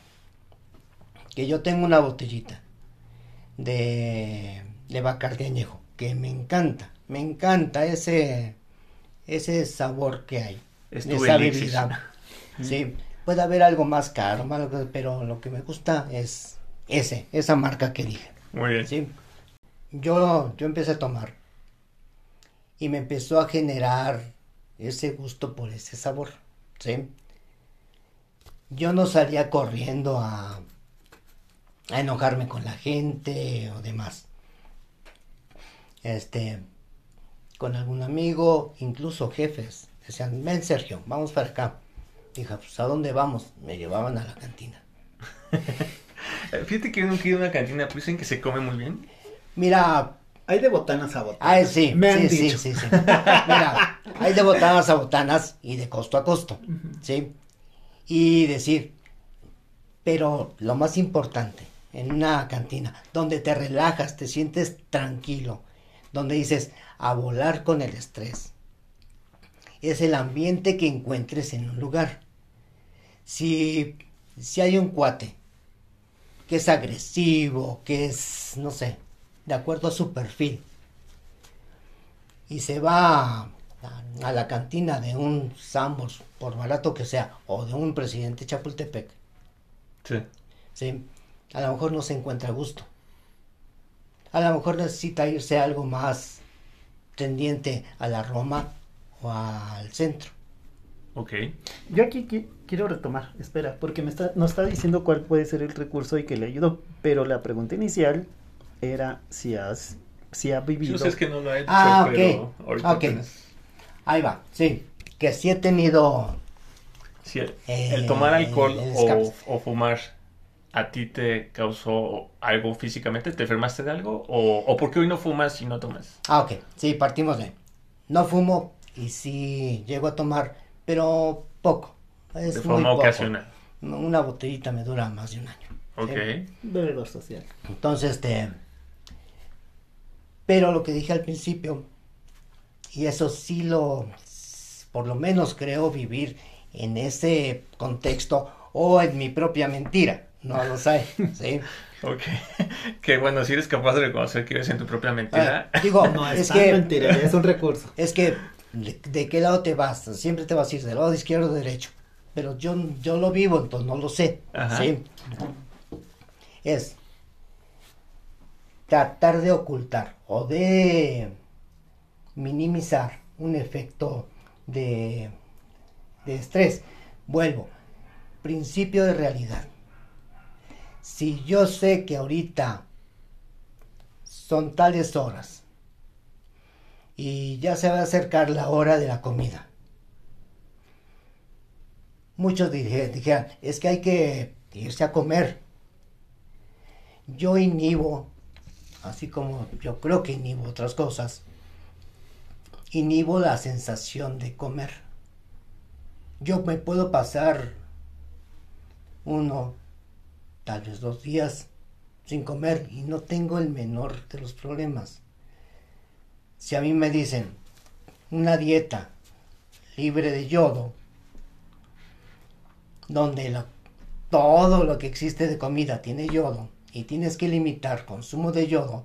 que yo tengo una botellita de, de Bacardi añejo que me encanta me encanta ese, ese sabor que hay. Es esa bebida. Sí, puede haber algo más caro, pero lo que me gusta es ese, esa marca que dije. Muy bien. Sí. Yo, yo empecé a tomar y me empezó a generar ese gusto por ese sabor, ¿sí? Yo no salía corriendo a, a enojarme con la gente o demás. Este, con algún amigo, incluso jefes. Decían, ven Sergio, vamos para acá. Dije, pues ¿a dónde vamos? Me llevaban a la cantina. [laughs] Fíjate que yo nunca he ido a una cantina, pues dicen que se come muy bien. Mira. Hay de botanas a botanas. Ah, sí, Me sí, sí, sí, sí, Mira, hay de botanas a botanas y de costo a costo, ¿sí? Y decir, pero lo más importante, en una cantina, donde te relajas, te sientes tranquilo, donde dices, a volar con el estrés. Es el ambiente que encuentres en un lugar. Si, si hay un cuate que es agresivo, que es, no sé, de acuerdo a su perfil, y se va a, la cantina de un Sambors, por barato que sea, o de un presidente Chapultepec, sí. sí, a lo mejor no se encuentra a gusto. A lo mejor necesita irse a algo más tendiente a la Roma o al centro. Ok. Yo aquí quiero retomar, espera, porque me está, nos está diciendo cuál puede ser el recurso y que le ayudó, pero la pregunta inicial era si has si ha vivido. Yo sé que no lo ha hecho, ah, pero ok. Ahí va, sí, que sí he tenido. Sí, el, el tomar eh, alcohol o, o fumar ¿a ti te causó algo físicamente? ¿Te enfermaste de algo? ¿O, o por qué hoy no fumas y no tomas? Ah, ok. Sí, partimos de. No fumo y sí llego a tomar, pero poco. de forma ocasional. una botellita me dura más de un año. Ok. Bebedor social. Entonces, este, pero lo que dije al principio, y eso sí lo, por lo menos creo vivir en ese contexto o en mi propia mentira, no lo sé, ¿sí? [laughs] Ok. Que bueno, si eres capaz de reconocer que vives en tu propia mentira. Ah, digo, No, es es que, mentira, es un recurso. [laughs] es que, ¿de, de qué lado te vas? Siempre te vas a ir del lado de izquierdo o derecho, pero yo, yo lo vivo, entonces no lo sé, Ajá. ¿sí? Es tratar de ocultar o de minimizar un efecto de, de estrés. Vuelvo, principio de realidad. Si yo sé que ahorita son tales horas y ya se va a acercar la hora de la comida, muchos dije- dijeran, es que hay que irse a comer. Yo inhibo, así como yo creo que inhibo otras cosas, inhibo la sensación de comer. Yo me puedo pasar uno, tal vez dos días sin comer y no tengo el menor de los problemas. Si a mí me dicen una dieta libre de yodo, donde todo lo que existe de comida tiene yodo y tienes que limitar consumo de yodo,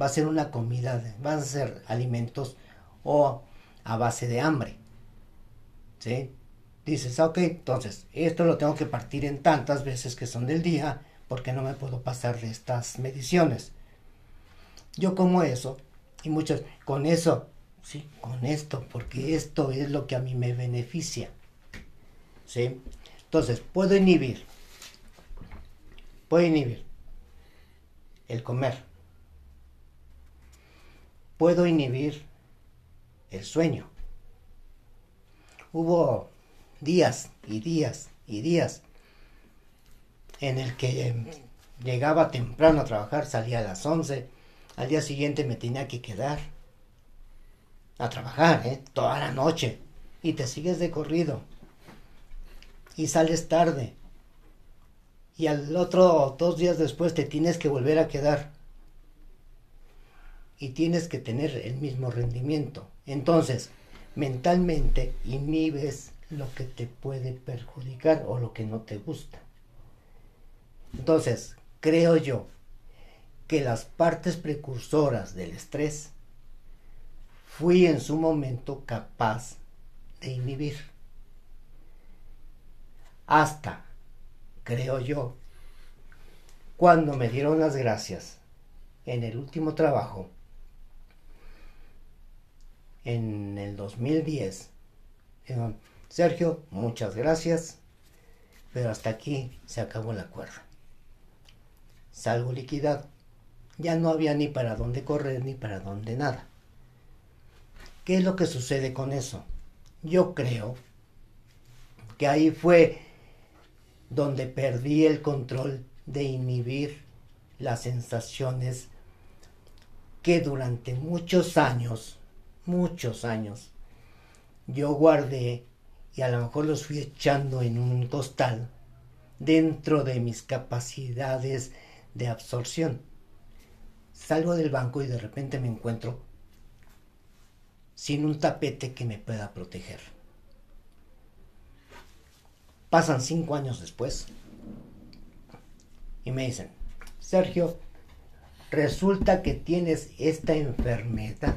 va a ser una comida, de- van a ser alimentos o a base de hambre. ¿Sí? Dices, "Ah, ok, entonces esto lo tengo que partir en tantas veces que son del día porque no me puedo pasar de estas mediciones. Yo como eso y muchos, con eso, sí, con esto, porque esto es lo que a mí me beneficia. ¿Sí? Entonces, puedo inhibir, puedo inhibir el comer, puedo inhibir el sueño. Hubo días y días y días en el que eh, llegaba temprano a trabajar, salía a las 11, al día siguiente me tenía que quedar a trabajar, ¿eh? toda la noche, y te sigues de corrido, y sales tarde, y al otro dos días después te tienes que volver a quedar, y tienes que tener el mismo rendimiento. Entonces, mentalmente inhibes lo que te puede perjudicar o lo que no te gusta. Entonces, creo yo que las partes precursoras del estrés fui en su momento capaz de inhibir. Hasta, creo yo, cuando me dieron las gracias en el último trabajo, en el 2010, dijeron, Sergio, muchas gracias, pero hasta aquí se acabó la cuerda. Salgo liquidado. Ya no había ni para dónde correr ni para dónde nada. ¿Qué es lo que sucede con eso? Yo creo que ahí fue donde perdí el control de inhibir las sensaciones que durante muchos años, muchos años, yo guardé y a lo mejor los fui echando en un costal dentro de mis capacidades de absorción. Salgo del banco y de repente me encuentro sin un tapete que me pueda proteger. Pasan cinco años después y me dicen, Sergio, resulta que tienes esta enfermedad.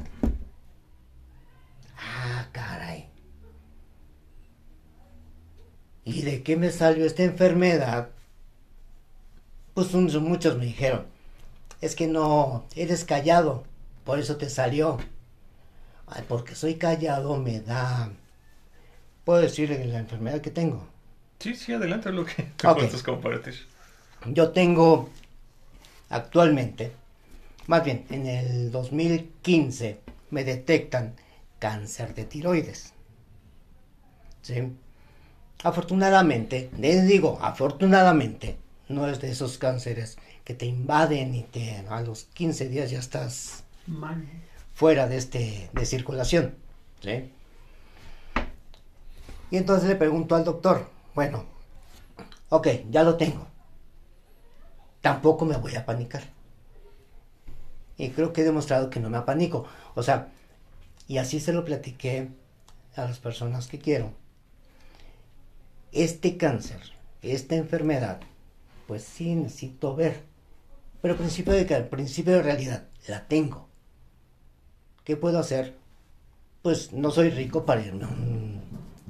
Ah, caray. ¿Y de qué me salió esta enfermedad? Pues muchos me dijeron, es que no, eres callado, por eso te salió. Ay, porque soy callado me da... Puedo decirle la enfermedad que tengo. Sí, sí, adelante lo que te gustas compartir. Yo tengo actualmente, más bien en el 2015, me detectan cáncer de tiroides. ¿Sí? Afortunadamente, les digo, afortunadamente, no es de esos cánceres que te invaden y te a los 15 días ya estás fuera de este de circulación, ¿sí? Y entonces le pregunto al doctor, bueno, ok, ya lo tengo. Tampoco me voy a panicar. Y creo que he demostrado que no me apanico. O sea, y así se lo platiqué a las personas que quiero. Este cáncer, esta enfermedad, pues sí necesito ver. Pero principio de principio de realidad la tengo. ¿Qué puedo hacer? Pues no soy rico para irme a un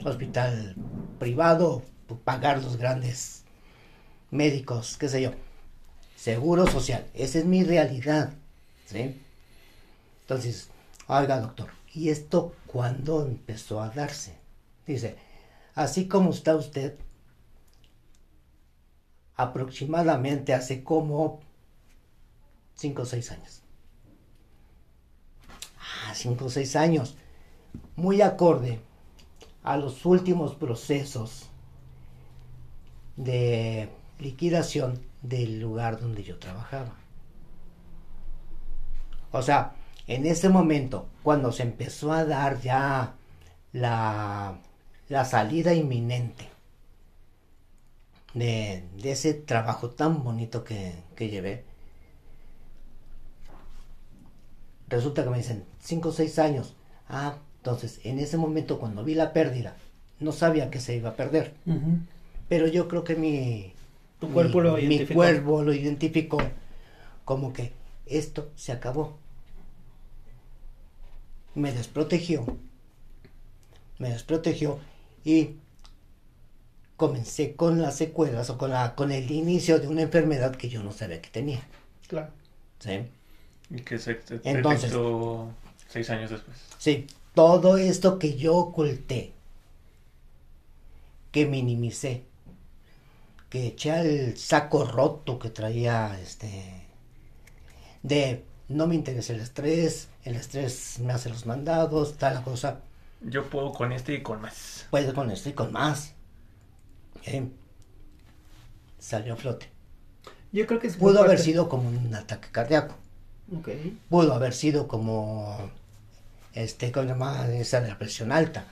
hospital privado, pagar los grandes médicos, qué sé yo. Seguro social, esa es mi realidad. ¿Sí? Entonces, oiga doctor, ¿y esto cuándo empezó a darse? Dice, así como está usted, aproximadamente hace como 5 o 6 años. Ah, 5 o 6 años. Muy acorde a los últimos procesos de liquidación del lugar donde yo trabajaba. O sea, en ese momento, cuando se empezó a dar ya la, la salida inminente de, ese trabajo tan bonito que, que llevé, resulta que me dicen, 5 o 6 años. Ah, entonces, en ese momento cuando vi la pérdida, no sabía que se iba a perder. Pero yo creo que mi, tu cuerpo lo mi cuerpo lo identificó como que esto se acabó. Me desprotegió, me desprotegió y comencé con las secuelas o con, la, con el inicio de una enfermedad que yo no sabía que tenía. Claro. ¿Sí? Y que se Entonces, seis años después. Sí, todo esto que yo oculté, que minimicé, que eché al saco roto que traía este de no me interesa el estrés, el estrés me hace los mandados, tal cosa. Yo puedo con este y con más. Puedo con este y con más. Salió a flote. Yo creo que Pudo haber sido como un ataque cardíaco. Pudo haber sido como, este, ¿cómo se llama? Esa de la presión alta.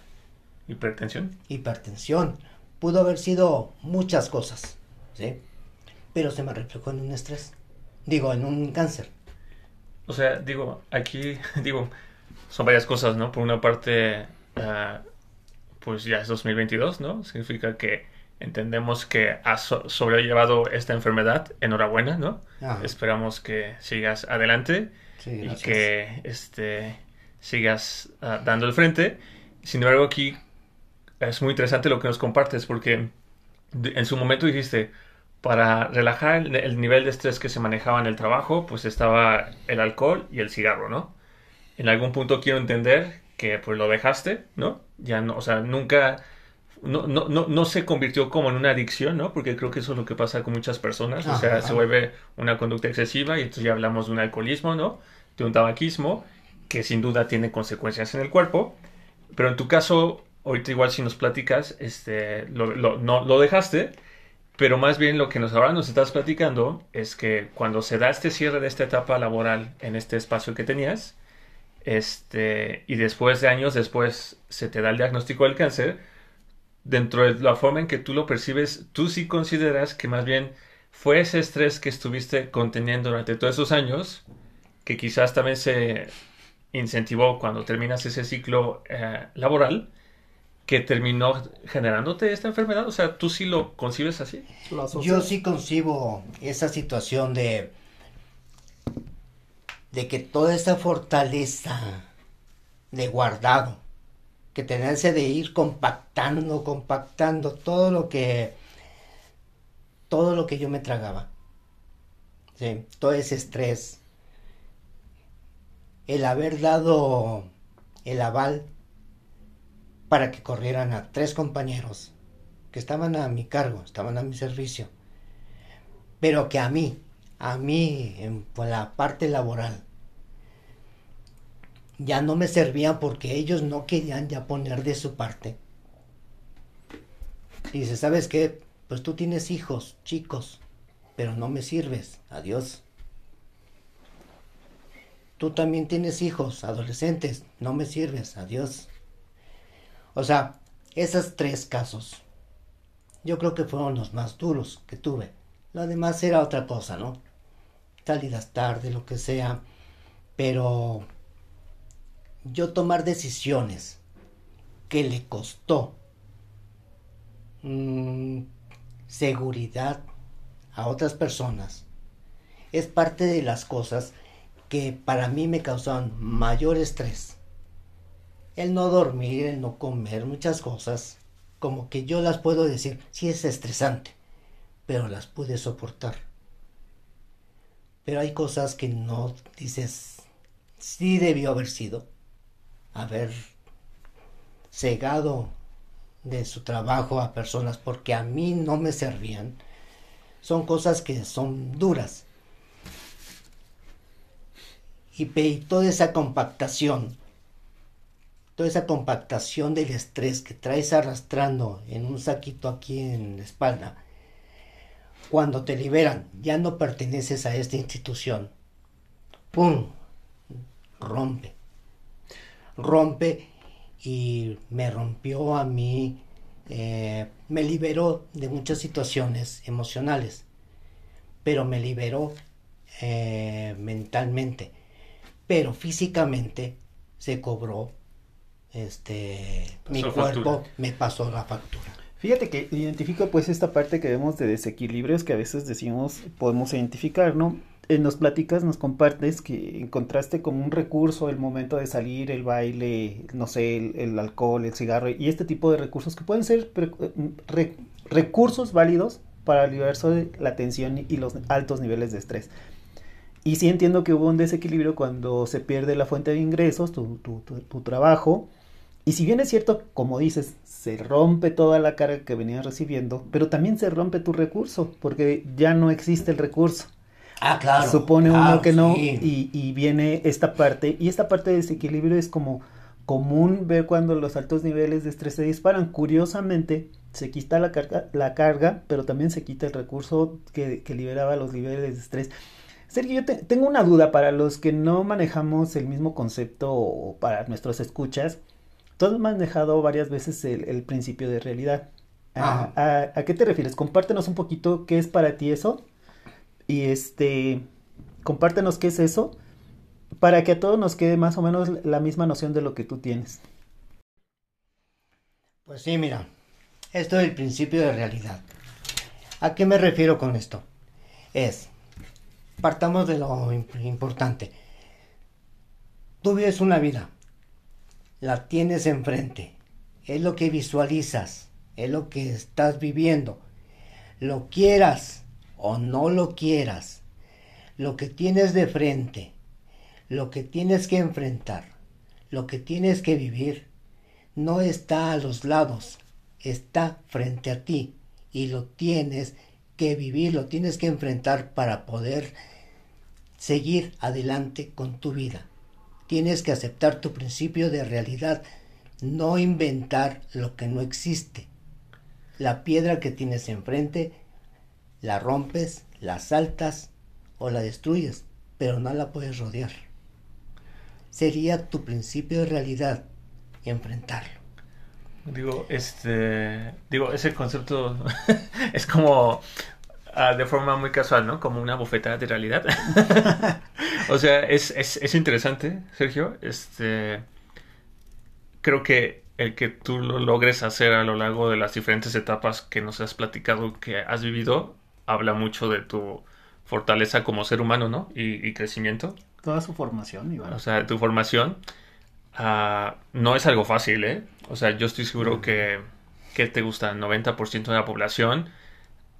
Hipertensión. Hipertensión. Pudo haber sido muchas cosas, ¿sí? Pero se me reflejó en un estrés. Digo, en un cáncer. O sea, digo, aquí, [laughs] digo, son varias cosas, ¿no? Por una parte, ah, pues ya es 2022, ¿no? Significa que entendemos que has sobrellevado esta enfermedad. Enhorabuena, ¿no? Esperamos que sigas adelante y que este, sigas ah, dando el frente. Sin embargo, aquí es muy interesante lo que nos compartes porque en su momento dijiste, para relajar el, nivel de estrés que se manejaba en el trabajo, pues estaba el alcohol y el cigarro, ¿no? En algún punto quiero entender que pues lo dejaste, ¿no? Ya no, o sea, nunca, no, no, no, no se convirtió como en una adicción, ¿no? Porque creo que eso es lo que pasa con muchas personas, o sea, se vuelve una conducta excesiva y entonces ya hablamos de un alcoholismo, ¿no? De un tabaquismo, que sin duda tiene consecuencias en el cuerpo, pero en tu caso, ahorita igual si nos platicas, este, lo, lo, no, lo dejaste, pero más bien lo que nos ahora nos estás platicando es que cuando se da este cierre de esta etapa laboral en este espacio que tenías, este, y después de años después se te da el diagnóstico del cáncer, dentro de la forma en que tú lo percibes, tú sí consideras que más bien fue ese estrés que estuviste conteniendo durante todos esos años, que quizás también se incentivó cuando terminas ese ciclo eh, laboral, que terminó generándote esta enfermedad? O sea, ¿tú sí lo concibes así? Yo sí concibo esa situación de de que toda esa fortaleza de guardado, que tenerse de ir compactando, compactando todo lo que todo lo que yo me tragaba. Todo ese estrés. El haber dado el aval para que corrieran a tres compañeros que estaban a mi cargo, estaban a mi servicio, pero que a mí, a mí, en la parte laboral, ya no me servían porque ellos no querían ya poner de su parte. Dice, ¿sabes qué? Pues tú tienes hijos, chicos, pero no me sirves. Adiós. Tú también tienes hijos, adolescentes, no me sirves. Adiós. O sea, esos tres casos yo creo que fueron los más duros que tuve. Lo demás era otra cosa, ¿no? Salidas tarde, lo que sea. Pero yo tomar decisiones que le costó mm, seguridad a otras personas es parte de las cosas que para mí me causaban mayor estrés. El no dormir, el no comer, muchas cosas, como que yo las puedo decir, sí es estresante, pero las pude soportar. Pero hay cosas que no dices, sí debió haber sido, haber cegado de su trabajo a personas porque a mí no me servían. Son cosas que son duras. Y, toda esa compactación, toda esa compactación del estrés que traes arrastrando en un saquito aquí en la espalda, cuando te liberan, ya no perteneces a esta institución. ¡Pum! Rompe. Rompe y me rompió a mí, eh, me liberó de muchas situaciones emocionales, pero me liberó eh, mentalmente, pero físicamente se cobró, este, mi cuerpo me pasó la factura. Fíjate que identifico pues esta parte que vemos de desequilibrios que a veces decimos podemos identificar, ¿no? nos platicas, nos compartes que encontraste como un recurso el momento de salir, el baile, no sé, el, alcohol, el cigarro y este tipo de recursos que pueden ser recursos válidos para liberarse de la tensión y los altos niveles de estrés. Y sí entiendo que hubo un desequilibrio cuando se pierde la fuente de ingresos, tu, tu trabajo. Y si bien es cierto, como dices, se rompe toda la carga que venías recibiendo, pero también se rompe tu recurso, porque ya no existe el recurso. Ah, claro. Supone uno que no y, viene esta parte. Y esta parte de desequilibrio es como común ver cuando los altos niveles de estrés se disparan. Curiosamente, se quita la carga, la carga pero también se quita el recurso que, liberaba los niveles de estrés. Sergio, yo tengo una duda para los que no manejamos el mismo concepto o para nuestros escuchas. Has manejado varias veces el, principio de realidad. ¿A, ¿A, qué te refieres? Compártenos un poquito qué es para ti eso y este, compártenos qué es eso para que a todos nos quede más o menos la misma noción de lo que tú tienes. Pues sí, mira, esto es el principio de realidad. ¿A qué me refiero con esto? Es, partamos de lo importante. Tú vives una vida, la tienes enfrente, es lo que visualizas, es lo que estás viviendo. Lo quieras o no lo quieras, lo que tienes de frente, lo que tienes que enfrentar, lo que tienes que vivir, no está a los lados, está frente a ti y lo tienes que vivir, lo tienes que enfrentar para poder seguir adelante con tu vida. Tienes que aceptar tu principio de realidad, no inventar lo que no existe. La piedra que tienes enfrente la rompes, la saltas o la destruyes, pero no la puedes rodear. Sería tu principio de realidad y enfrentarlo. Digo, este, digo, ese concepto [laughs] es como ah, de forma muy casual, ¿no? Como una bofetada de realidad. [laughs] o sea, es, es, es, interesante, Sergio. Este, creo que el que tú lo logres hacer a lo largo de las diferentes etapas que nos has platicado, que has vivido, habla mucho de tu fortaleza como ser humano, ¿no? Y, crecimiento. Toda su formación, Iván. O sea, tu formación ah, no es algo fácil, ¿eh? O sea, yo estoy seguro que, que te gusta el 90% de la población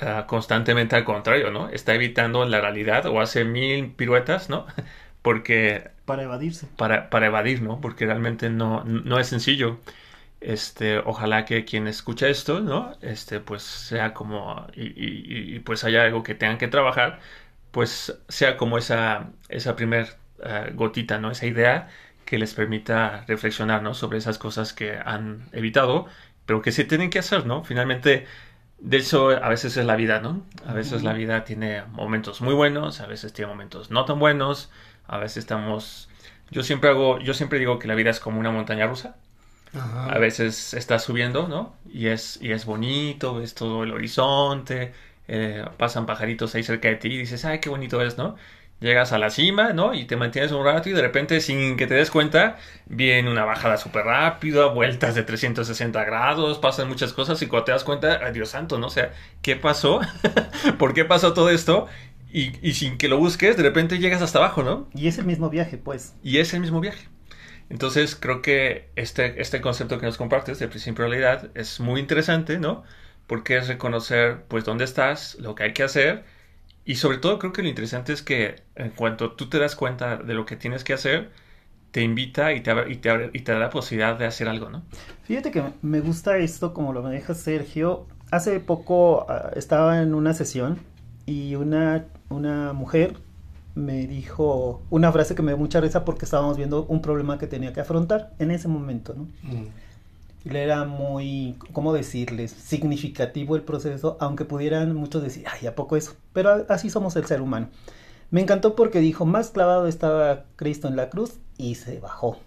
ah, constantemente al contrario, ¿no? Está evitando la realidad o hace mil piruetas, ¿no? [laughs] Porque... Para evadirse. Para, para evadir, ¿no? Porque realmente no, no es sencillo. Este, ojalá que quien escucha esto, ¿no? Este, pues sea como, y, pues haya algo que tengan que trabajar, pues sea como esa, esa primer eh, gotita, ¿no? Esa idea que les permita reflexionar, ¿no? Sobre esas cosas que han evitado, pero que se tienen que hacer, ¿no? Finalmente, de eso a veces es la vida, ¿no? A veces la vida tiene momentos muy buenos, a veces tiene momentos no tan buenos, a veces estamos... Yo siempre hago, yo siempre digo que la vida es como una montaña rusa A veces estás subiendo, ¿no? Y es, y es bonito, ves todo el horizonte, eh, pasan pajaritos ahí cerca de ti y dices, ay, qué bonito es, ¿no? Llegas a la cima, ¿no? Y te mantienes un rato y de repente, sin que te des cuenta, viene una bajada súper rápida, vueltas de 360 grados, pasan muchas cosas y cuando te das cuenta, ay Dios santo, ¿no? O sea, ¿qué pasó? [laughs] ¿Por qué pasó todo esto? Y, y, sin que lo busques, de repente llegas hasta abajo, ¿no? Y es el mismo viaje, pues. Y es el mismo viaje. Entonces, creo que este, este concepto que nos compartes de principio realidad es muy interesante, ¿no? Porque es reconocer, pues, dónde estás, lo que hay que hacer y sobre todo creo que lo interesante es que en cuanto tú te das cuenta de lo que tienes que hacer, te invita y te, y te, y te da la posibilidad de hacer algo, ¿no? Fíjate que me gusta esto como lo maneja Sergio. Hace poco uh, estaba en una sesión y una, una mujer me dijo una frase que me dio mucha risa porque estábamos viendo un problema que tenía que afrontar en ese momento, ¿no? Mm le era muy, ¿cómo decirles? Significativo el proceso, aunque pudieran muchos decir, ay, ¿a poco eso? Pero así somos el ser humano. Me encantó porque dijo, más clavado estaba Cristo en la cruz y se bajó.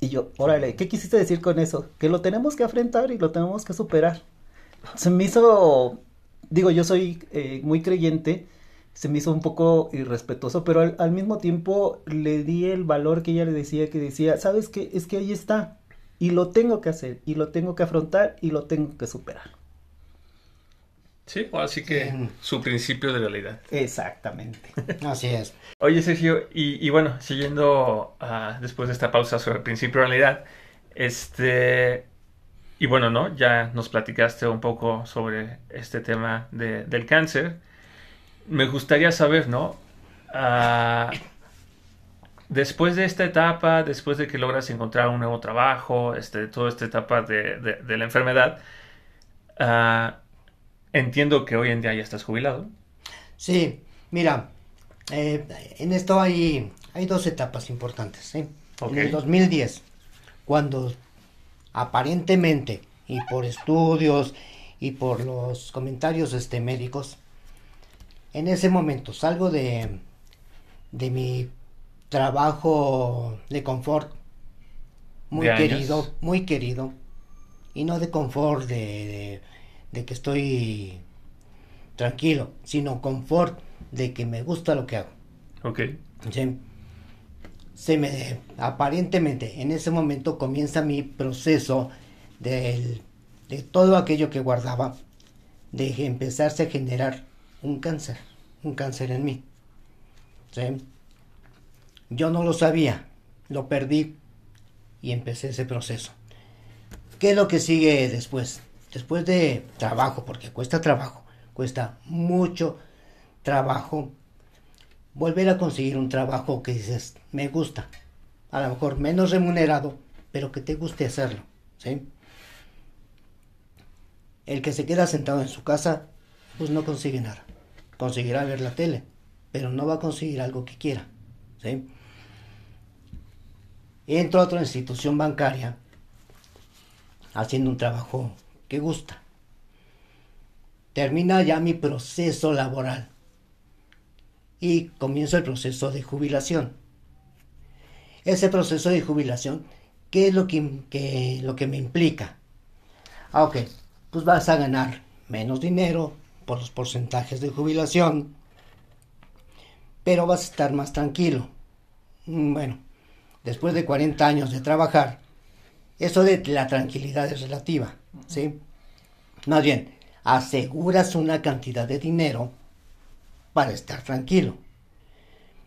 Y yo, órale, ¿qué quisiste decir con eso? Que lo tenemos que afrontar y lo tenemos que superar. Se me hizo, digo, yo soy eh, muy creyente, se me hizo un poco irrespetuoso, pero al, mismo tiempo le di el valor que ella le decía, que decía, ¿sabes qué? Es que ahí está, y lo tengo que hacer, y lo tengo que afrontar, y lo tengo que superar. Sí, así que su principio de realidad. Exactamente. [laughs] Así es. Oye, Sergio, y, bueno, siguiendo uh, después de esta pausa sobre el principio de realidad, este, y bueno, ¿no? Ya nos platicaste un poco sobre este tema de, del cáncer. Me gustaría saber, ¿no? Uh, después de esta etapa, después de que logras encontrar un nuevo trabajo, este, toda esta etapa de, de, la enfermedad, uh, entiendo que hoy en día ya estás jubilado. Sí, mira, eh, en esto hay, hay dos etapas importantes. ¿eh? En el 2010, cuando aparentemente, y por estudios y por los comentarios este, médicos, en ese momento salgo de, de mi trabajo de confort, muy querido, muy querido, y no de confort de, de, que estoy tranquilo, sino confort de que me gusta lo que hago. Ok. Se me, aparentemente, en ese momento comienza mi proceso de todo aquello que guardaba, de empezarse a generar un cáncer, un cáncer en mí. ¿sí? Yo no lo sabía, lo perdí y empecé ese proceso. ¿Qué es lo que sigue después? Después de trabajo, porque cuesta trabajo, cuesta mucho trabajo volver a conseguir un trabajo que dices, me gusta, a lo mejor menos remunerado, pero que te guste hacerlo, ¿sí? El que se queda sentado en su casa, pues no consigue nada. Conseguirá ver la tele, pero no va a conseguir algo que quiera, ¿sí? Entro a otra institución bancaria haciendo un trabajo que gusta. Termina ya mi proceso laboral y comienzo el proceso de jubilación. Ese proceso de jubilación, ¿qué es lo que, lo que me implica? Ah, ok, pues vas a ganar menos dinero por los porcentajes de jubilación, pero vas a estar más tranquilo. Mm, bueno, después de 40 años de trabajar, eso de la tranquilidad es relativa, ¿sí? Más bien, aseguras una cantidad de dinero para estar tranquilo.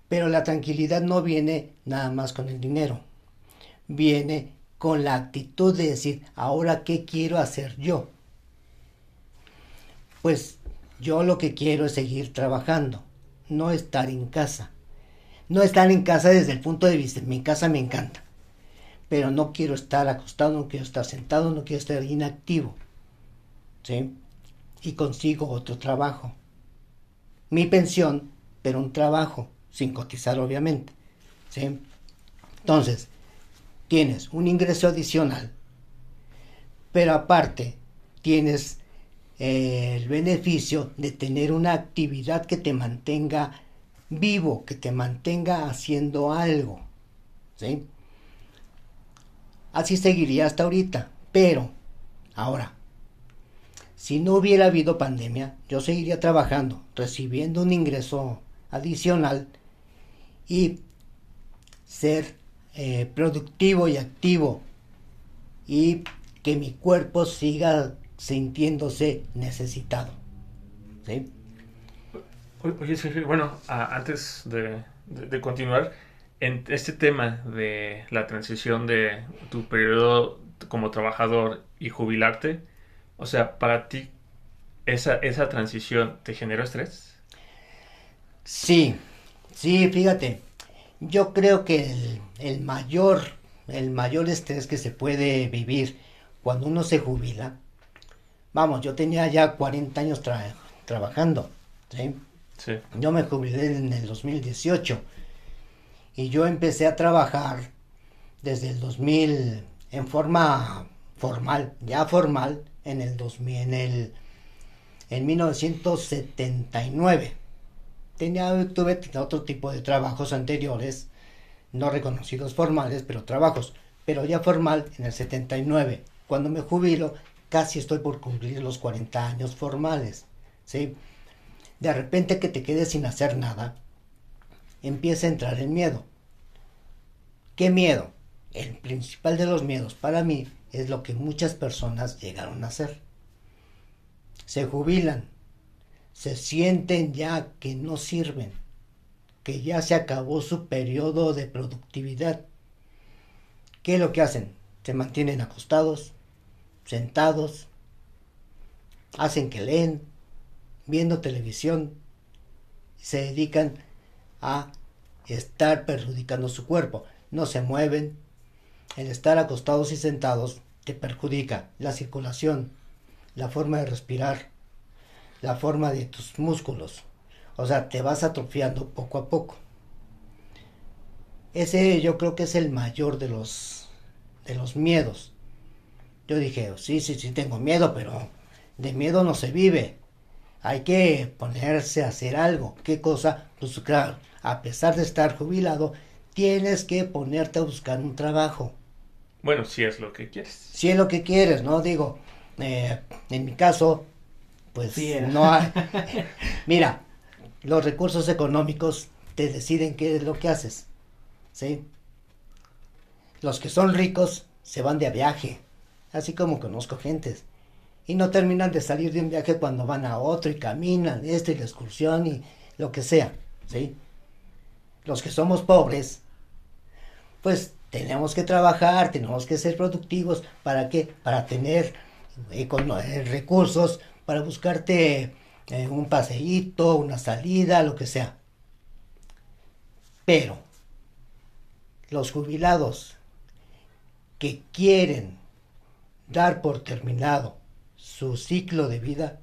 Pero la tranquilidad no viene nada más con el dinero. Viene con la actitud de decir, ahora qué quiero hacer yo. Pues yo lo que quiero es seguir trabajando, no estar en casa no estar en casa desde el punto de vista, mi casa me encanta, pero no quiero estar acostado, no quiero estar sentado, no quiero estar inactivo. ¿Sí? Y consigo otro trabajo. Mi pensión, pero un trabajo, sin cotizar obviamente. ¿Sí? Entonces, tienes un ingreso adicional, pero aparte tienes eh, el beneficio de tener una actividad que te mantenga vivo, que te mantenga haciendo algo. ¿sí? así seguiría hasta ahorita. Pero, ahora, si no hubiera habido pandemia, yo seguiría trabajando, recibiendo un ingreso adicional y ser eh, productivo y activo y que mi cuerpo siga sintiéndose necesitado. ¿Sí? Oye, bueno, antes de, continuar, en este tema de la transición de tu periodo como trabajador y jubilarte, o sea, para ti, ¿esa, esa transición te generó estrés? Sí, sí, fíjate, yo creo que el, el mayor, el mayor estrés que se puede vivir cuando uno se jubila, vamos, yo tenía ya 40 años trabajando, ¿sí? Sí. Yo me jubilé en el 2018 y yo empecé a trabajar desde el 2000 en forma formal, ya formal, en el 2000, en el en 1979. Tenía, tuve otro tipo de trabajos anteriores, no reconocidos formales, pero trabajos, pero ya formal en el 79. Cuando me jubilo, casi estoy por cumplir los 40 años formales, ¿sí? De repente que te quedes sin hacer nada, empieza a entrar el miedo. ¿Qué miedo? El principal de los miedos para mí es lo que muchas personas llegaron a hacer. Se jubilan, se sienten ya que no sirven, que ya se acabó su periodo de productividad. ¿Qué es lo que hacen? Se mantienen acostados, sentados, hacen que leen, viendo televisión, se dedican a estar perjudicando su cuerpo. No se mueven. El estar acostados y sentados te perjudica la circulación, la forma de respirar, la forma de tus músculos. O sea, te vas atrofiando poco a poco. Ese yo creo que es el mayor de los de los miedos. Yo dije, sí, sí, sí tengo miedo, pero de miedo no se vive. Hay que ponerse a hacer algo. ¿Qué cosa? Pues claro, a pesar de estar jubilado, tienes que ponerte a buscar un trabajo. Bueno, si es lo que quieres. Si es lo que quieres, ¿no? Digo, eh, en mi caso, pues no hay. [laughs] Mira, los recursos económicos te deciden qué es lo que haces. ¿Sí? Los que son ricos se van de viaje, así como conozco gentes. Y no terminan de salir de un viaje cuando van a otro y caminan, esto y la excursión y lo que sea. ¿Sí? Los que somos pobres, pues tenemos que trabajar, tenemos que ser productivos. ¿Para qué? Para tener eh, eh, recursos, para buscarte eh, un paseíto, una salida, lo que sea. Pero los jubilados que quieren dar por terminado su ciclo de vida,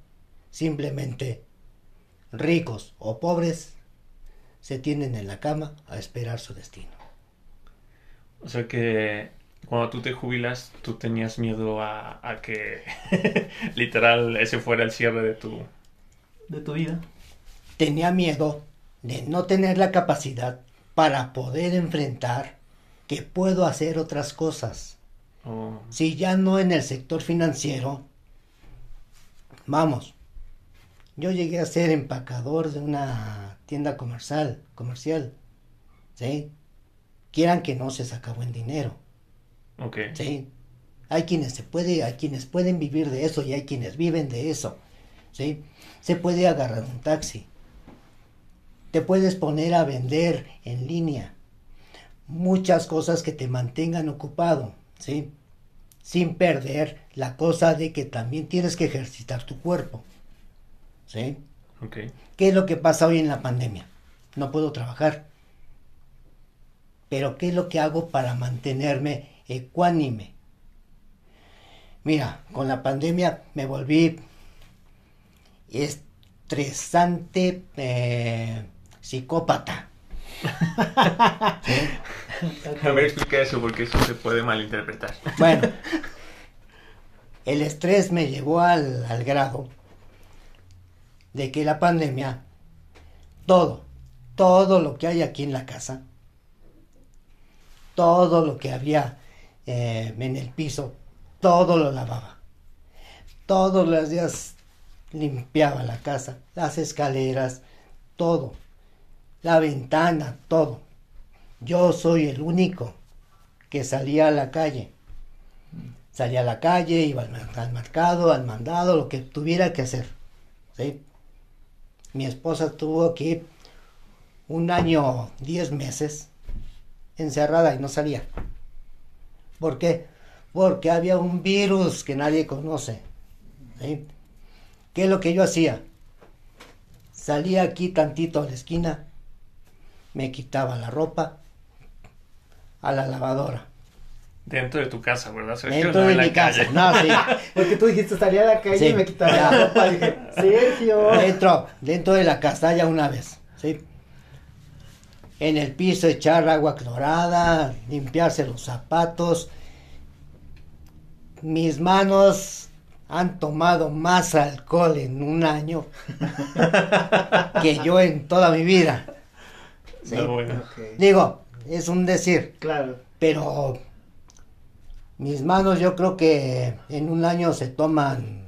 simplemente ricos o pobres, se tienen en la cama a esperar su destino. O sea que cuando tú te jubilas, tú tenías miedo a, que [laughs] literal ese fuera el cierre de tu... De tu vida. Tenía miedo de no tener la capacidad para poder enfrentar que puedo hacer otras cosas. Oh. Si ya no en el sector financiero, vamos, yo llegué a ser empacador de una tienda comercial, comercial, ¿sí? quieran que no se saca buen dinero. Ok. Sí. Hay quienes se puede, hay quienes pueden vivir de eso y hay quienes viven de eso. ¿Sí? Se puede agarrar un taxi. Te puedes poner a vender en línea. Muchas cosas que te mantengan ocupado, ¿sí? Sin perder la cosa de que también tienes que ejercitar tu cuerpo. ¿Sí? Okay. ¿Qué es lo que pasa hoy en la pandemia? No puedo trabajar pero ¿qué es lo que hago para mantenerme ecuánime? Mira, con la pandemia me volví estresante eh, psicópata. A ver, explica eso porque eso se puede malinterpretar. Bueno, el estrés me llevó al, al grado de que la pandemia, todo, todo lo que hay aquí en la casa, todo lo que había eh, en el piso, todo lo lavaba. Todos los días limpiaba la casa, las escaleras, todo, la ventana, todo. Yo soy el único que salía a la calle. Salía a la calle, iba al, mercado, al mandado, lo que tuviera que hacer. Mi esposa estuvo aquí un año, diez meses, encerrada y no salía. ¿Por qué? Porque había un virus que nadie conoce. ¿Qué es lo que yo hacía? Salía aquí tantito a la esquina, me quitaba la ropa a la lavadora. Dentro de tu casa, ¿verdad, Sergio? Dentro de mi casa, no, sí. [laughs] Porque tú dijiste, salía a la calle y me quitaba la ropa. Dije, [laughs] Sergio. Dentro, dentro de la casa ya una vez, ¿sí? En el piso echar agua clorada, limpiarse los zapatos. Mis manos han tomado más alcohol en un año [laughs] que yo en toda mi vida. Digo, es un decir. Claro. Pero mis manos yo creo que en un año se toman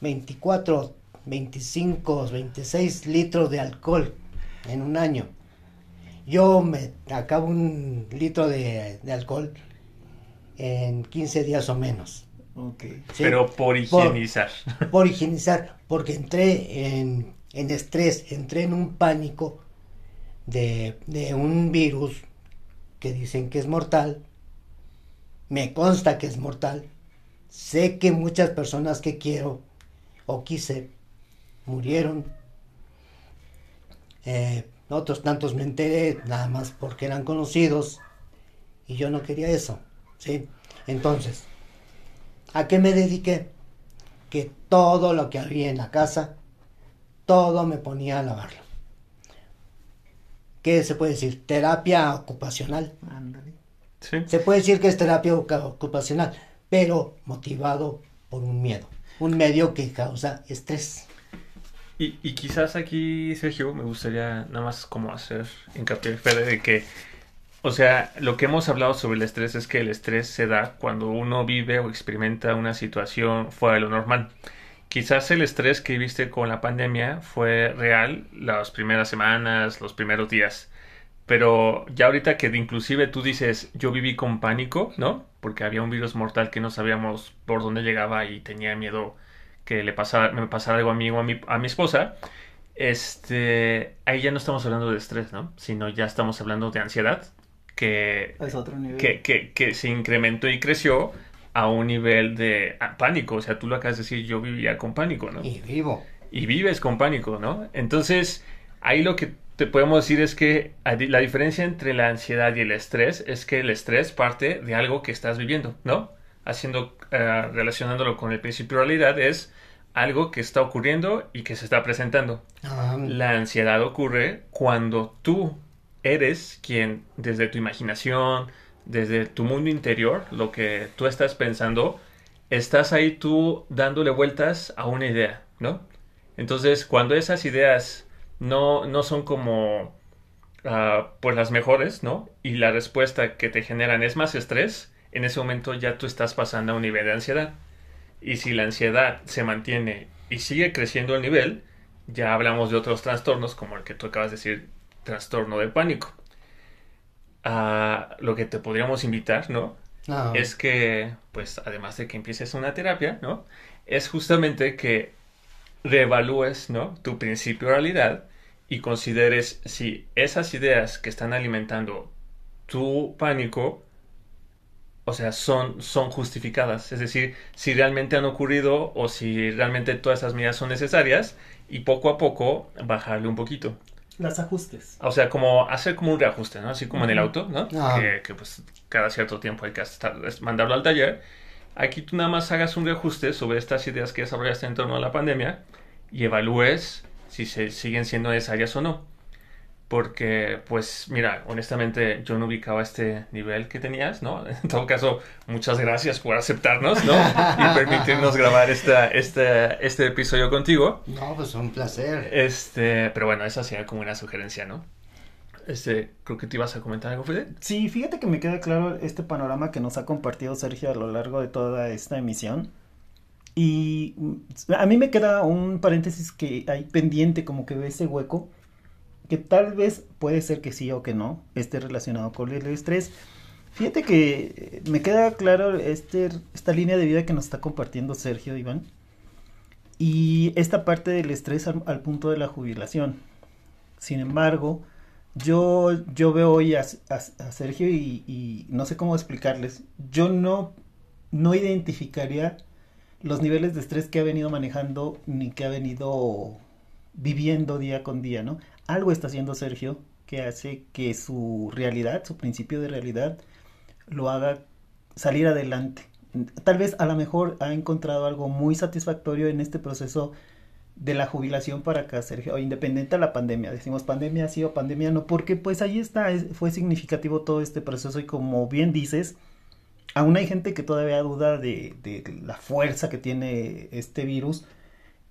24, 25, 26 litros de alcohol en un año. Yo me acabo un litro de, de alcohol en 15 días o menos. Pero por higienizar. Por, higienizar, porque entré en, estrés, entré en un pánico de, de un virus que dicen que es mortal. Me consta que es mortal. Sé que muchas personas que quiero o quise murieron. Eh, otros tantos me enteré nada más porque eran conocidos y yo no quería eso. ¿sí? Entonces, ¿A qué me dediqué? Que todo lo que había en la casa, todo me ponía a lavarlo. ¿Qué se puede decir? Terapia ocupacional. Se puede decir que es terapia ocupacional, pero motivado por un miedo, un medio que causa estrés. Y, y quizás aquí, Sergio, me gustaría nada más como hacer hincapié, Fede, de que o sea, lo que hemos hablado sobre el estrés es que el estrés se da cuando uno vive o experimenta una situación fuera de lo normal. Quizás el estrés que viste con la pandemia fue real las primeras semanas, los primeros días. Pero ya ahorita que inclusive tú dices, yo viví con pánico, ¿no? Porque había un virus mortal que no sabíamos por dónde llegaba y tenía miedo que le pasara, me pasara algo a mí o a mi, a mi esposa. Este, ahí ya no estamos hablando de estrés, ¿no? Sino ya estamos hablando de ansiedad, que, que, que, se incrementó y creció a un nivel de ah, pánico. O sea, tú lo acabas de decir, yo vivía con pánico, ¿no? Y vivo. Y vives con pánico, ¿no? Entonces, ahí lo que te podemos decir es que la diferencia entre la ansiedad y el estrés es que el estrés parte de algo que estás viviendo, ¿no? Haciendo, uh, relacionándolo con el principio de realidad es algo que está ocurriendo y que se está presentando. La ansiedad ocurre cuando tú eres quien desde tu imaginación, desde tu mundo interior, lo que tú estás pensando, estás ahí tú dándole vueltas a una idea, ¿no? Entonces, cuando esas ideas no, no son como uh, pues las mejores, ¿no? Y la respuesta que te generan es más estrés, en ese momento ya tú estás pasando a un nivel de ansiedad. Y si la ansiedad se mantiene y sigue creciendo el nivel, ya hablamos de otros trastornos como el que tú acabas de decir trastorno de pánico. A lo que te podríamos invitar, ¿no? Ah. Es que, pues, además de que empieces una terapia, ¿no? Es justamente que reevalúes, ¿no? Tu principio de realidad y consideres si esas ideas que están alimentando tu pánico, o sea, son, son justificadas. Es decir, si realmente han ocurrido o si realmente todas esas medidas son necesarias y poco a poco bajarle un poquito las ajustes. O sea, como hacer como un reajuste, ¿no? Así como en el auto, ¿no? Ah. Que, pues cada cierto tiempo hay que mandarlo al taller. Aquí tú nada más hagas un reajuste sobre estas ideas que desarrollaste en torno a la pandemia y evalúes si se siguen siendo necesarias o no porque pues mira, honestamente yo no ubicaba este nivel que tenías, ¿no? [laughs] En todo caso, muchas gracias por aceptarnos, ¿no? [laughs] Y permitirnos grabar esta, este, este episodio contigo. No, pues un placer. Este, pero bueno, esa sería como una sugerencia, ¿no? Este, creo que te ibas a comentar algo, Fede. Sí, fíjate que me queda claro este panorama que nos ha compartido Sergio a lo largo de toda esta emisión. Y mm, a mí me queda un paréntesis que hay pendiente, como que ve ese hueco, que tal vez puede ser que sí o que no esté relacionado con el estrés. Fíjate que me queda claro este, esta línea de vida que nos está compartiendo Sergio Iván. Y esta parte del estrés al, punto de la jubilación. Sin embargo, yo, yo veo hoy a, Sergio y, no sé cómo explicarles. Yo no, no identificaría los niveles de estrés que ha venido manejando ni que ha venido viviendo día con día, ¿no? Algo está haciendo Sergio que hace que su realidad, su principio de realidad, lo haga salir adelante. Tal vez a lo mejor ha encontrado algo muy satisfactorio en este proceso de la jubilación para acá, Sergio, independiente de la pandemia. Decimos pandemia sí o pandemia no, porque pues ahí está, fue significativo todo este proceso y como bien dices, aún hay gente que todavía duda de, la fuerza que tiene este virus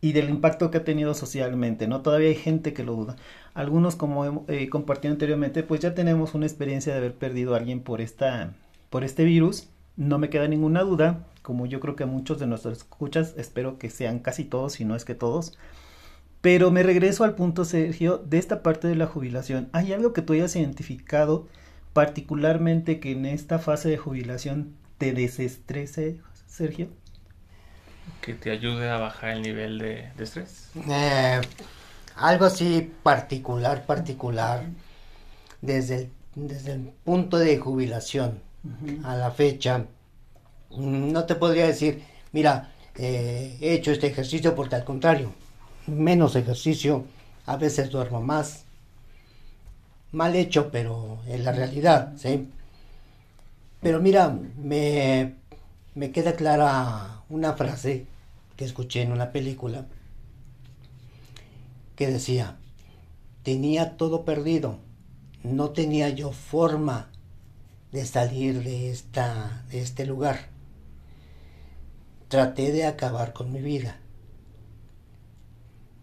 y del impacto que ha tenido socialmente, ¿no? Todavía hay gente que lo duda. Algunos, como eh, compartido anteriormente, pues ya tenemos una experiencia de haber perdido a alguien por, esta, por este virus. No me queda ninguna duda, como yo creo que muchos de nuestros escuchas, espero que sean casi todos, si no es que todos. Pero me regreso al punto, Sergio, de esta parte de la jubilación. ¿Hay algo que tú hayas identificado particularmente que en esta fase de jubilación te desestrese, Sergio? Que te ayude a bajar el nivel de, estrés. Eh, algo así particular, particular, desde el, desde el punto de jubilación a la fecha, no te podría decir, mira, eh, he hecho este ejercicio porque al contrario, menos ejercicio, a veces duermo más, mal hecho, pero en la realidad, ¿sí? Pero mira, me, me queda clara una frase que escuché en una película que decía, tenía todo perdido, no tenía yo forma de salir de, esta, de este lugar. Traté de acabar con mi vida,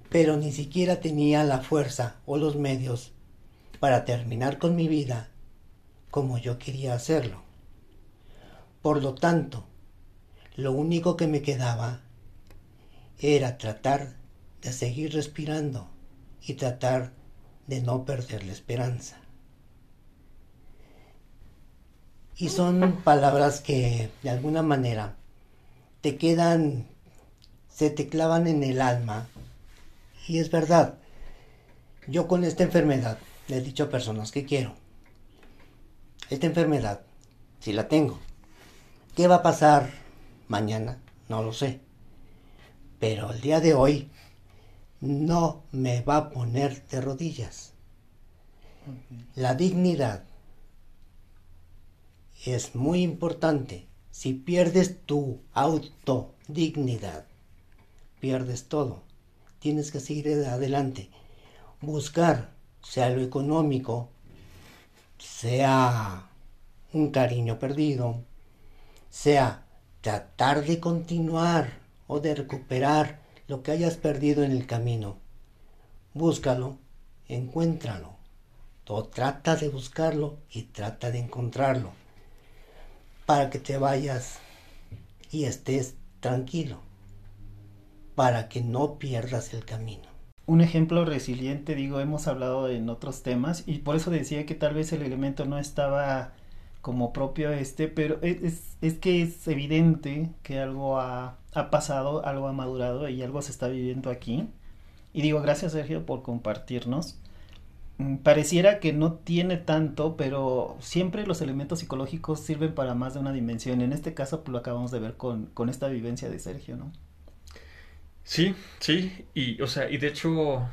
pero ni siquiera tenía la fuerza o los medios para terminar con mi vida como yo quería hacerlo. Por lo tanto, lo único que me quedaba era tratar de seguir respirando y tratar de no perder la esperanza. Y son palabras que de alguna manera te quedan, se te clavan en el alma. Y es verdad, yo con esta enfermedad le he dicho a personas que quiero. Esta enfermedad, si la tengo, ¿qué va a pasar mañana? No lo sé. Pero el día de hoy no me va a poner de rodillas. La dignidad es muy importante. Si pierdes tu autodignidad, pierdes todo. Tienes que seguir adelante. Buscar sea lo económico, sea un cariño perdido, sea tratar de continuar o de recuperar lo que hayas perdido en el camino. Búscalo, encuéntralo. O trata de buscarlo y trata de encontrarlo. Para que te vayas y estés tranquilo. Para que no pierdas el camino un ejemplo resiliente, digo, hemos hablado en otros temas y por eso decía que tal vez el elemento no estaba como propio este, pero es, es que es evidente que algo ha, ha, pasado, algo ha madurado y algo se está viviendo aquí. Y digo, gracias Sergio por compartirnos. Mm, pareciera que no tiene tanto, pero siempre los elementos psicológicos sirven para más de una dimensión. En este caso pues, lo acabamos de ver con, con esta vivencia de Sergio, ¿no? Sí, sí, y o sea, y de hecho,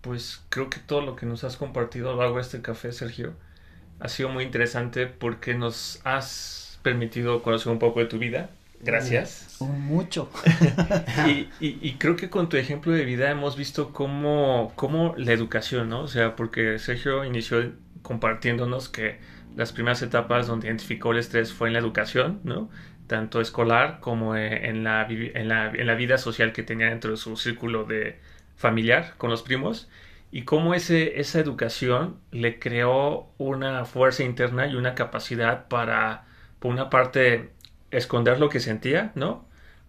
pues creo que todo lo que nos has compartido a lo largo de este café, Sergio, ha sido muy interesante porque nos has permitido conocer un poco de tu vida. Gracias. Mucho. [laughs] y, y, y, creo que con tu ejemplo de vida hemos visto cómo, cómo la educación, ¿no? O sea, porque Sergio inició compartiéndonos que las primeras etapas donde identificó el estrés fue en la educación, ¿no? tanto escolar como eh, en la, en la, en la vida social que tenía dentro de su círculo de familiar con los primos y cómo ese, esa educación le creó una fuerza interna y una capacidad para, por una parte, esconder lo que sentía, ¿no?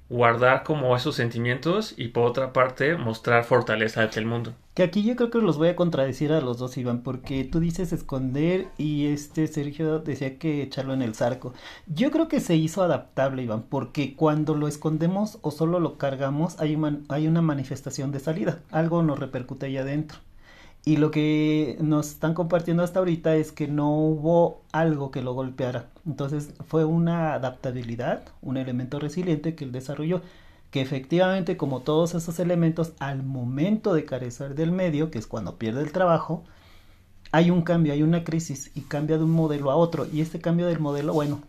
Guardar como esos sentimientos y por otra parte mostrar fortaleza ante el mundo. Que aquí yo creo que los voy a contradecir a los dos, Iván, porque tú dices esconder y este Sergio decía que echarlo en el zarco. Yo creo que se hizo adaptable, Iván, porque cuando lo escondemos o solo lo cargamos hay, hay una manifestación de salida, algo nos repercute ahí adentro. Y lo que nos están compartiendo hasta ahorita es que no hubo algo que lo golpeara. Entonces fue una adaptabilidad, un elemento resiliente que él desarrolló, que efectivamente como todos esos elementos al momento de carecer del medio, que es cuando pierde el trabajo, hay un cambio, hay una crisis y cambia de un modelo a otro. Y este cambio del modelo, bueno,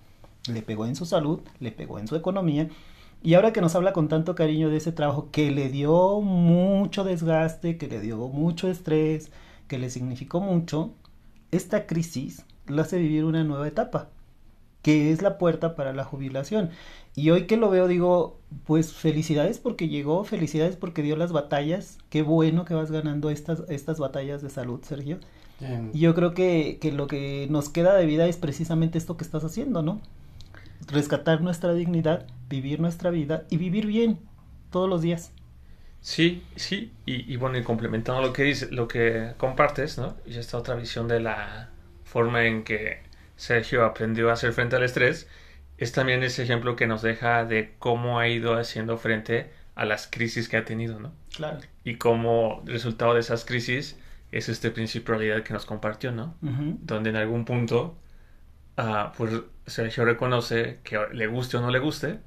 le pegó en su salud, le pegó en su economía y ahora que nos habla con tanto cariño de ese trabajo que le dio mucho desgaste, que le dio mucho estrés, que le significó mucho, esta crisis lo hace vivir una nueva etapa, que es la puerta para la jubilación. Y hoy que lo veo digo, pues felicidades porque llegó, felicidades porque dio las batallas, qué bueno que vas ganando estas, estas batallas de salud, Sergio. Y yo creo que, que lo que nos queda de vida es precisamente esto que estás haciendo, ¿no? Rescatar nuestra dignidad, vivir nuestra vida y vivir bien todos los días. Sí, sí, y, bueno, y complementando lo que dice, lo que compartes, ¿no? Y esta otra visión de la forma en que Sergio aprendió a hacer frente al estrés, es también ese ejemplo que nos deja de cómo ha ido haciendo frente a las crisis que ha tenido, ¿no? Claro. Y cómo el resultado de esas crisis es este principio de realidad que nos compartió, ¿no? Donde en algún punto uh, pues Sergio reconoce que le guste o no le guste,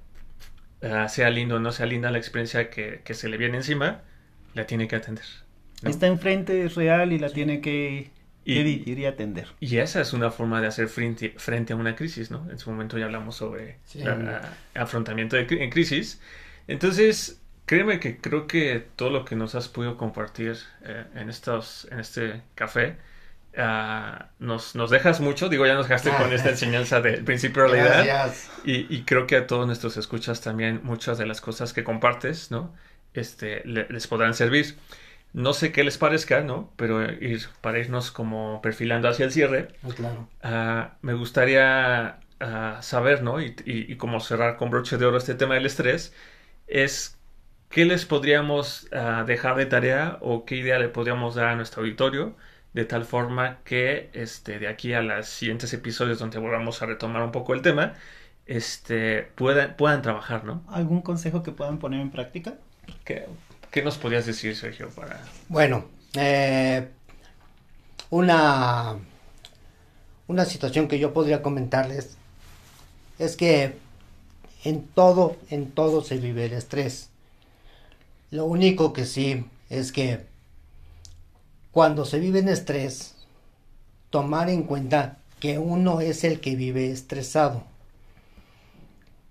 ah, sea lindo o no sea linda la experiencia que, se le viene encima, la tiene que atender. Está enfrente, es real y la tiene que y, y atender. Y esa es una forma de hacer frente, frente a una crisis, ¿no? En su momento ya hablamos sobre el afrontamiento de, en crisis. Entonces, créeme que creo que todo lo que nos has podido compartir eh, en, estos, en este café Ah, nos, nos, dejas mucho, digo, ya nos dejaste con esta [laughs] enseñanza del principio de realidad. Y, y, creo que a todos nuestros escuchas también muchas de las cosas que compartes, ¿no? Este, les podrán servir. No sé qué les parezca, ¿no? Pero ir, para irnos como perfilando hacia el cierre, claro. Ah, me gustaría ah, saber, ¿no? Y, y, y, como cerrar con broche de oro este tema del estrés, es qué les podríamos dejar de tarea o qué idea le podríamos dar a nuestro auditorio de tal forma que este, de aquí a los siguientes episodios donde volvamos a retomar un poco el tema, este, puedan, puedan trabajar, ¿no? ¿Algún consejo que puedan poner en práctica? ¿Qué, qué nos podrías decir, Sergio? Para... Bueno, eh, una, una situación que yo podría comentarles es que en todo, en todo se vive el estrés. Lo único que sí es que cuando se vive en estrés, tomar en cuenta que uno es el que vive estresado,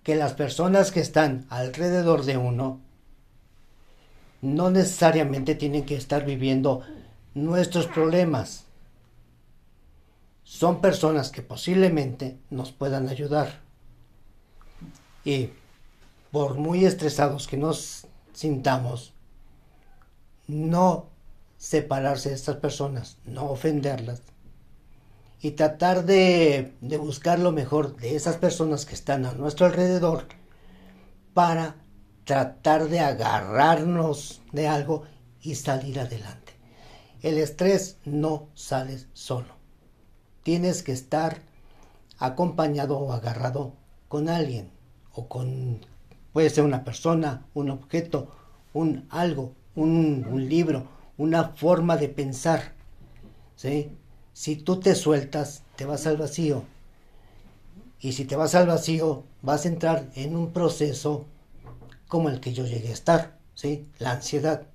que las personas que están alrededor de uno no necesariamente tienen que estar viviendo nuestros problemas. Son personas que posiblemente nos puedan ayudar. Y por muy estresados que nos sintamos, no separarse de estas personas, no ofenderlas y tratar de, de, buscar lo mejor de esas personas que están a nuestro alrededor para tratar de agarrarnos de algo y salir adelante. El estrés no sale solo. Tienes que estar acompañado o agarrado con alguien o con puede ser una persona, un objeto, un algo, un libro, una forma de pensar. ¿sí? Si tú te sueltas, te vas al vacío. Y si te vas al vacío, vas a entrar en un proceso como el que yo llegué a estar, ¿sí? La ansiedad.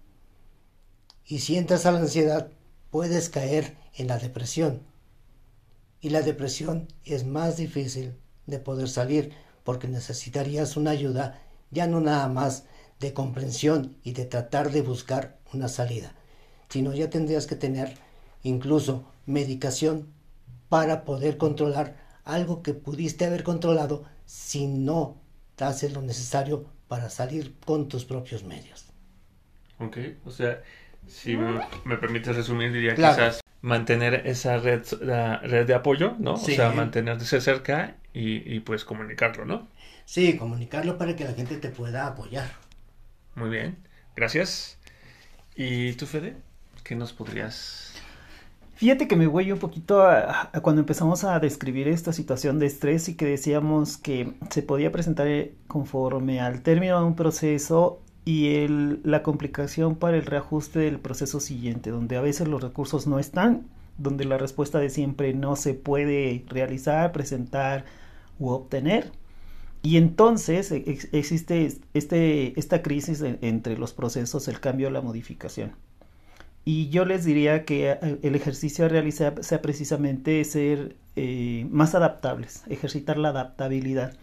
Y si entras a la ansiedad, puedes caer en la depresión. Y la depresión es más difícil de poder salir porque necesitarías una ayuda ya no nada más de comprensión y de tratar de buscar una salida, sino ya tendrías que tener incluso medicación para poder controlar algo que pudiste haber controlado si no haces lo necesario para salir con tus propios medios. Ok, o sea, Si me, permite resumir, diría quizás mantener esa red, red de apoyo, ¿no? O sea, mantenerse cerca y, y pues comunicarlo, ¿no? Sí, comunicarlo para que la gente te pueda apoyar. Muy bien, gracias. ¿Y tú, Fede? ¿Qué nos podrías Fíjate que me voy un poquito a, cuando empezamos a describir esta situación de estrés y que decíamos que se podía presentar eh, conforme al término de un proceso y la complicación para el reajuste del proceso siguiente, donde a veces los recursos no están, donde la respuesta de siempre no se puede realizar, presentar u obtener. Y entonces e, existe este, esta crisis entre los procesos, el cambio, la modificación. Y yo les diría que eh, el ejercicio a realizar sea precisamente ser eh, más adaptables, ejercitar la adaptabilidad.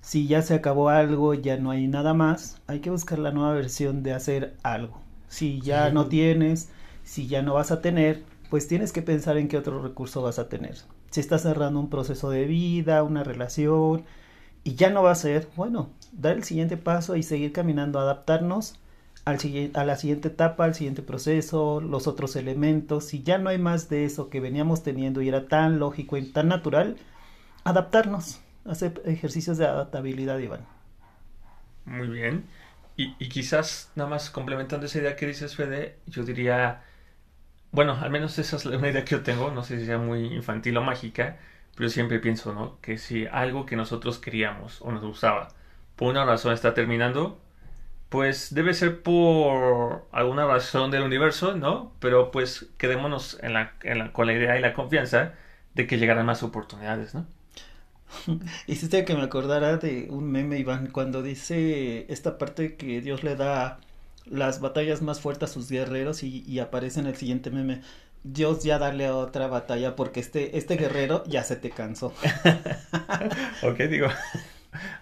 Si ya se acabó algo, ya no hay nada más, hay que buscar la nueva versión de hacer algo. Si ya no tienes, si ya no vas a tener, pues tienes que pensar en qué otro recurso vas a tener. Si estás cerrando un proceso de vida, una relación, y ya no va a ser, bueno, dar el siguiente paso y seguir caminando, adaptarnos al, a la siguiente etapa, al siguiente proceso, los otros elementos, si ya no hay más de eso que veníamos teniendo y era tan lógico y tan natural, adaptarnos, hacer ejercicios de adaptabilidad, Iván. Muy bien. Y, y quizás, nada más complementando esa idea que dices, Fede, yo diría, bueno, al menos esa es una idea que yo tengo, no sé si sea muy infantil o mágica, pero siempre pienso, ¿no? Que si algo que nosotros queríamos o nos gustaba, por una razón está terminando, pues debe ser por alguna razón del universo, ¿no? Pero pues quedémonos en la, con la idea y la confianza de que llegarán más oportunidades, ¿no? [laughs] Hiciste que me acordara de un meme, Iván, cuando dice esta parte que Dios le da las batallas más fuertes a sus guerreros y, aparece en el siguiente meme. Dios ya darle a otra batalla porque este, este guerrero ya se te cansó. [laughs] ok, digo,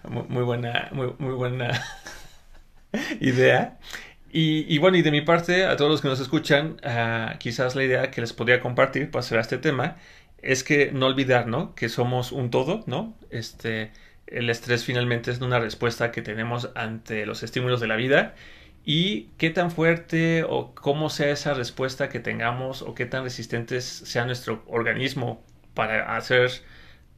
[laughs] muy buena, muy, muy buena [laughs] idea. Y, bueno, y de mi parte, a todos los que nos escuchan, ah, quizás la idea que les podría compartir para hacer este tema es que no olvidar, ¿no? Que somos un todo, ¿no? Este, el estrés finalmente es una respuesta que tenemos ante los estímulos de la vida y qué tan fuerte o cómo sea esa respuesta que tengamos o qué tan resistentes sea nuestro organismo para hacer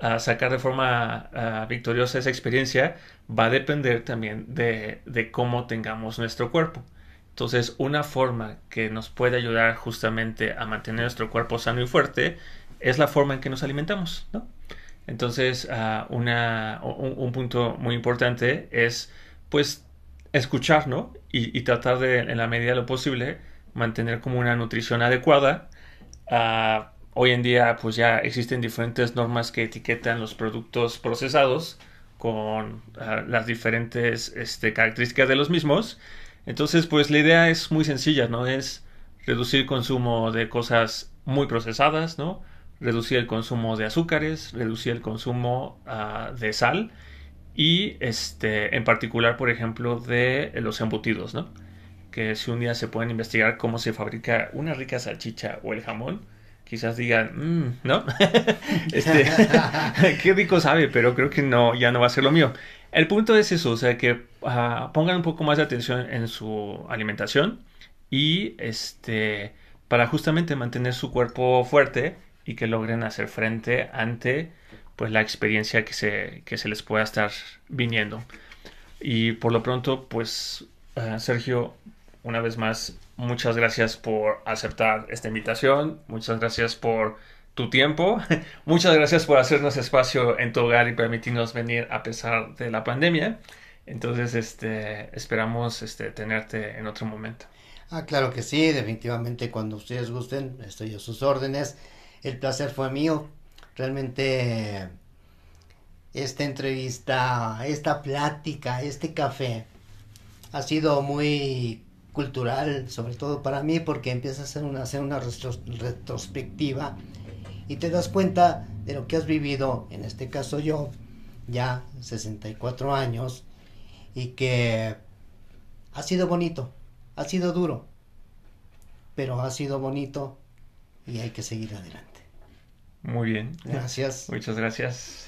a sacar de forma victoriosa esa experiencia va a depender también de, de, cómo tengamos nuestro cuerpo. Entonces, una forma que nos puede ayudar justamente a mantener nuestro cuerpo sano y fuerte es la forma en que nos alimentamos, ¿no? Entonces, una, un, punto muy importante es, pues, escuchar, ¿no? Y, tratar de, en la medida de lo posible, mantener como una nutrición adecuada. Hoy en día pues ya existen diferentes normas que etiquetan los productos procesados con ah, las diferentes este, características de los mismos. Entonces pues la idea es muy sencilla, ¿no? Es reducir consumo de cosas muy procesadas, ¿no? Reducir el consumo de azúcares, reducir el consumo ah, de sal y este en particular por ejemplo de los embutidos, ¿no? Que si un día se pueden investigar cómo se fabrica una rica salchicha o el jamón, quizás digan, mm, ¿no? [laughs] este, [laughs] qué rico sabe, pero creo que no, ya no va a ser lo mío. El punto es eso, o sea, que ah, pongan un poco más de atención en su alimentación y este, para justamente mantener su cuerpo fuerte y que logren hacer frente ante pues la experiencia que se, que se les pueda estar viniendo. Y por lo pronto, pues ah, Sergio, una vez más, muchas gracias por aceptar esta invitación, muchas gracias por tu tiempo, [laughs] muchas gracias por hacernos espacio en tu hogar y permitirnos venir a pesar de la pandemia. Entonces, este, esperamos este, tenerte en otro momento. Ah, claro que sí, definitivamente cuando ustedes gusten, estoy a sus órdenes. El placer fue mío. Realmente esta entrevista, esta plática, este café ha sido muy cultural, sobre todo para mí, porque empiezas a hacer una, hacer una retrospectiva y te das cuenta de lo que has vivido, en este caso yo, ya 64 años, y que ha sido bonito, ha sido duro, pero ha sido bonito y hay que seguir adelante. Muy bien. Gracias. [laughs] Muchas gracias.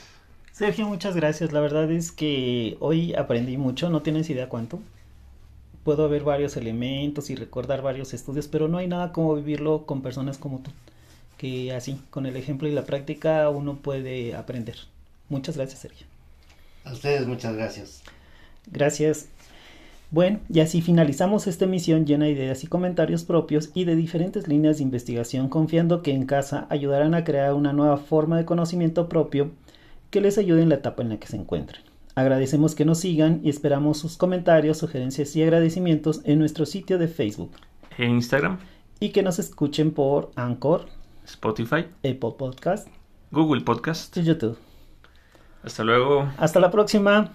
Sergio, muchas gracias. La verdad es que hoy aprendí mucho, no tienes idea cuánto puedo ver varios elementos y recordar varios estudios, pero no hay nada como vivirlo con personas como tú, que así, con el ejemplo y la práctica, uno puede aprender. Muchas gracias, Sergio. A ustedes muchas gracias. Gracias. Bueno, y así finalizamos esta emisión llena de ideas y comentarios propios y de diferentes líneas de investigación, confiando que en casa ayudarán a crear una nueva forma de conocimiento propio que les ayude en la etapa en la que se encuentren. Agradecemos que nos sigan y esperamos sus comentarios, sugerencias y agradecimientos en nuestro sitio de Facebook. En Instagram. Y que nos escuchen por Anchor, Spotify, Apple Podcast, Google Podcast y YouTube. Hasta luego. Hasta la próxima.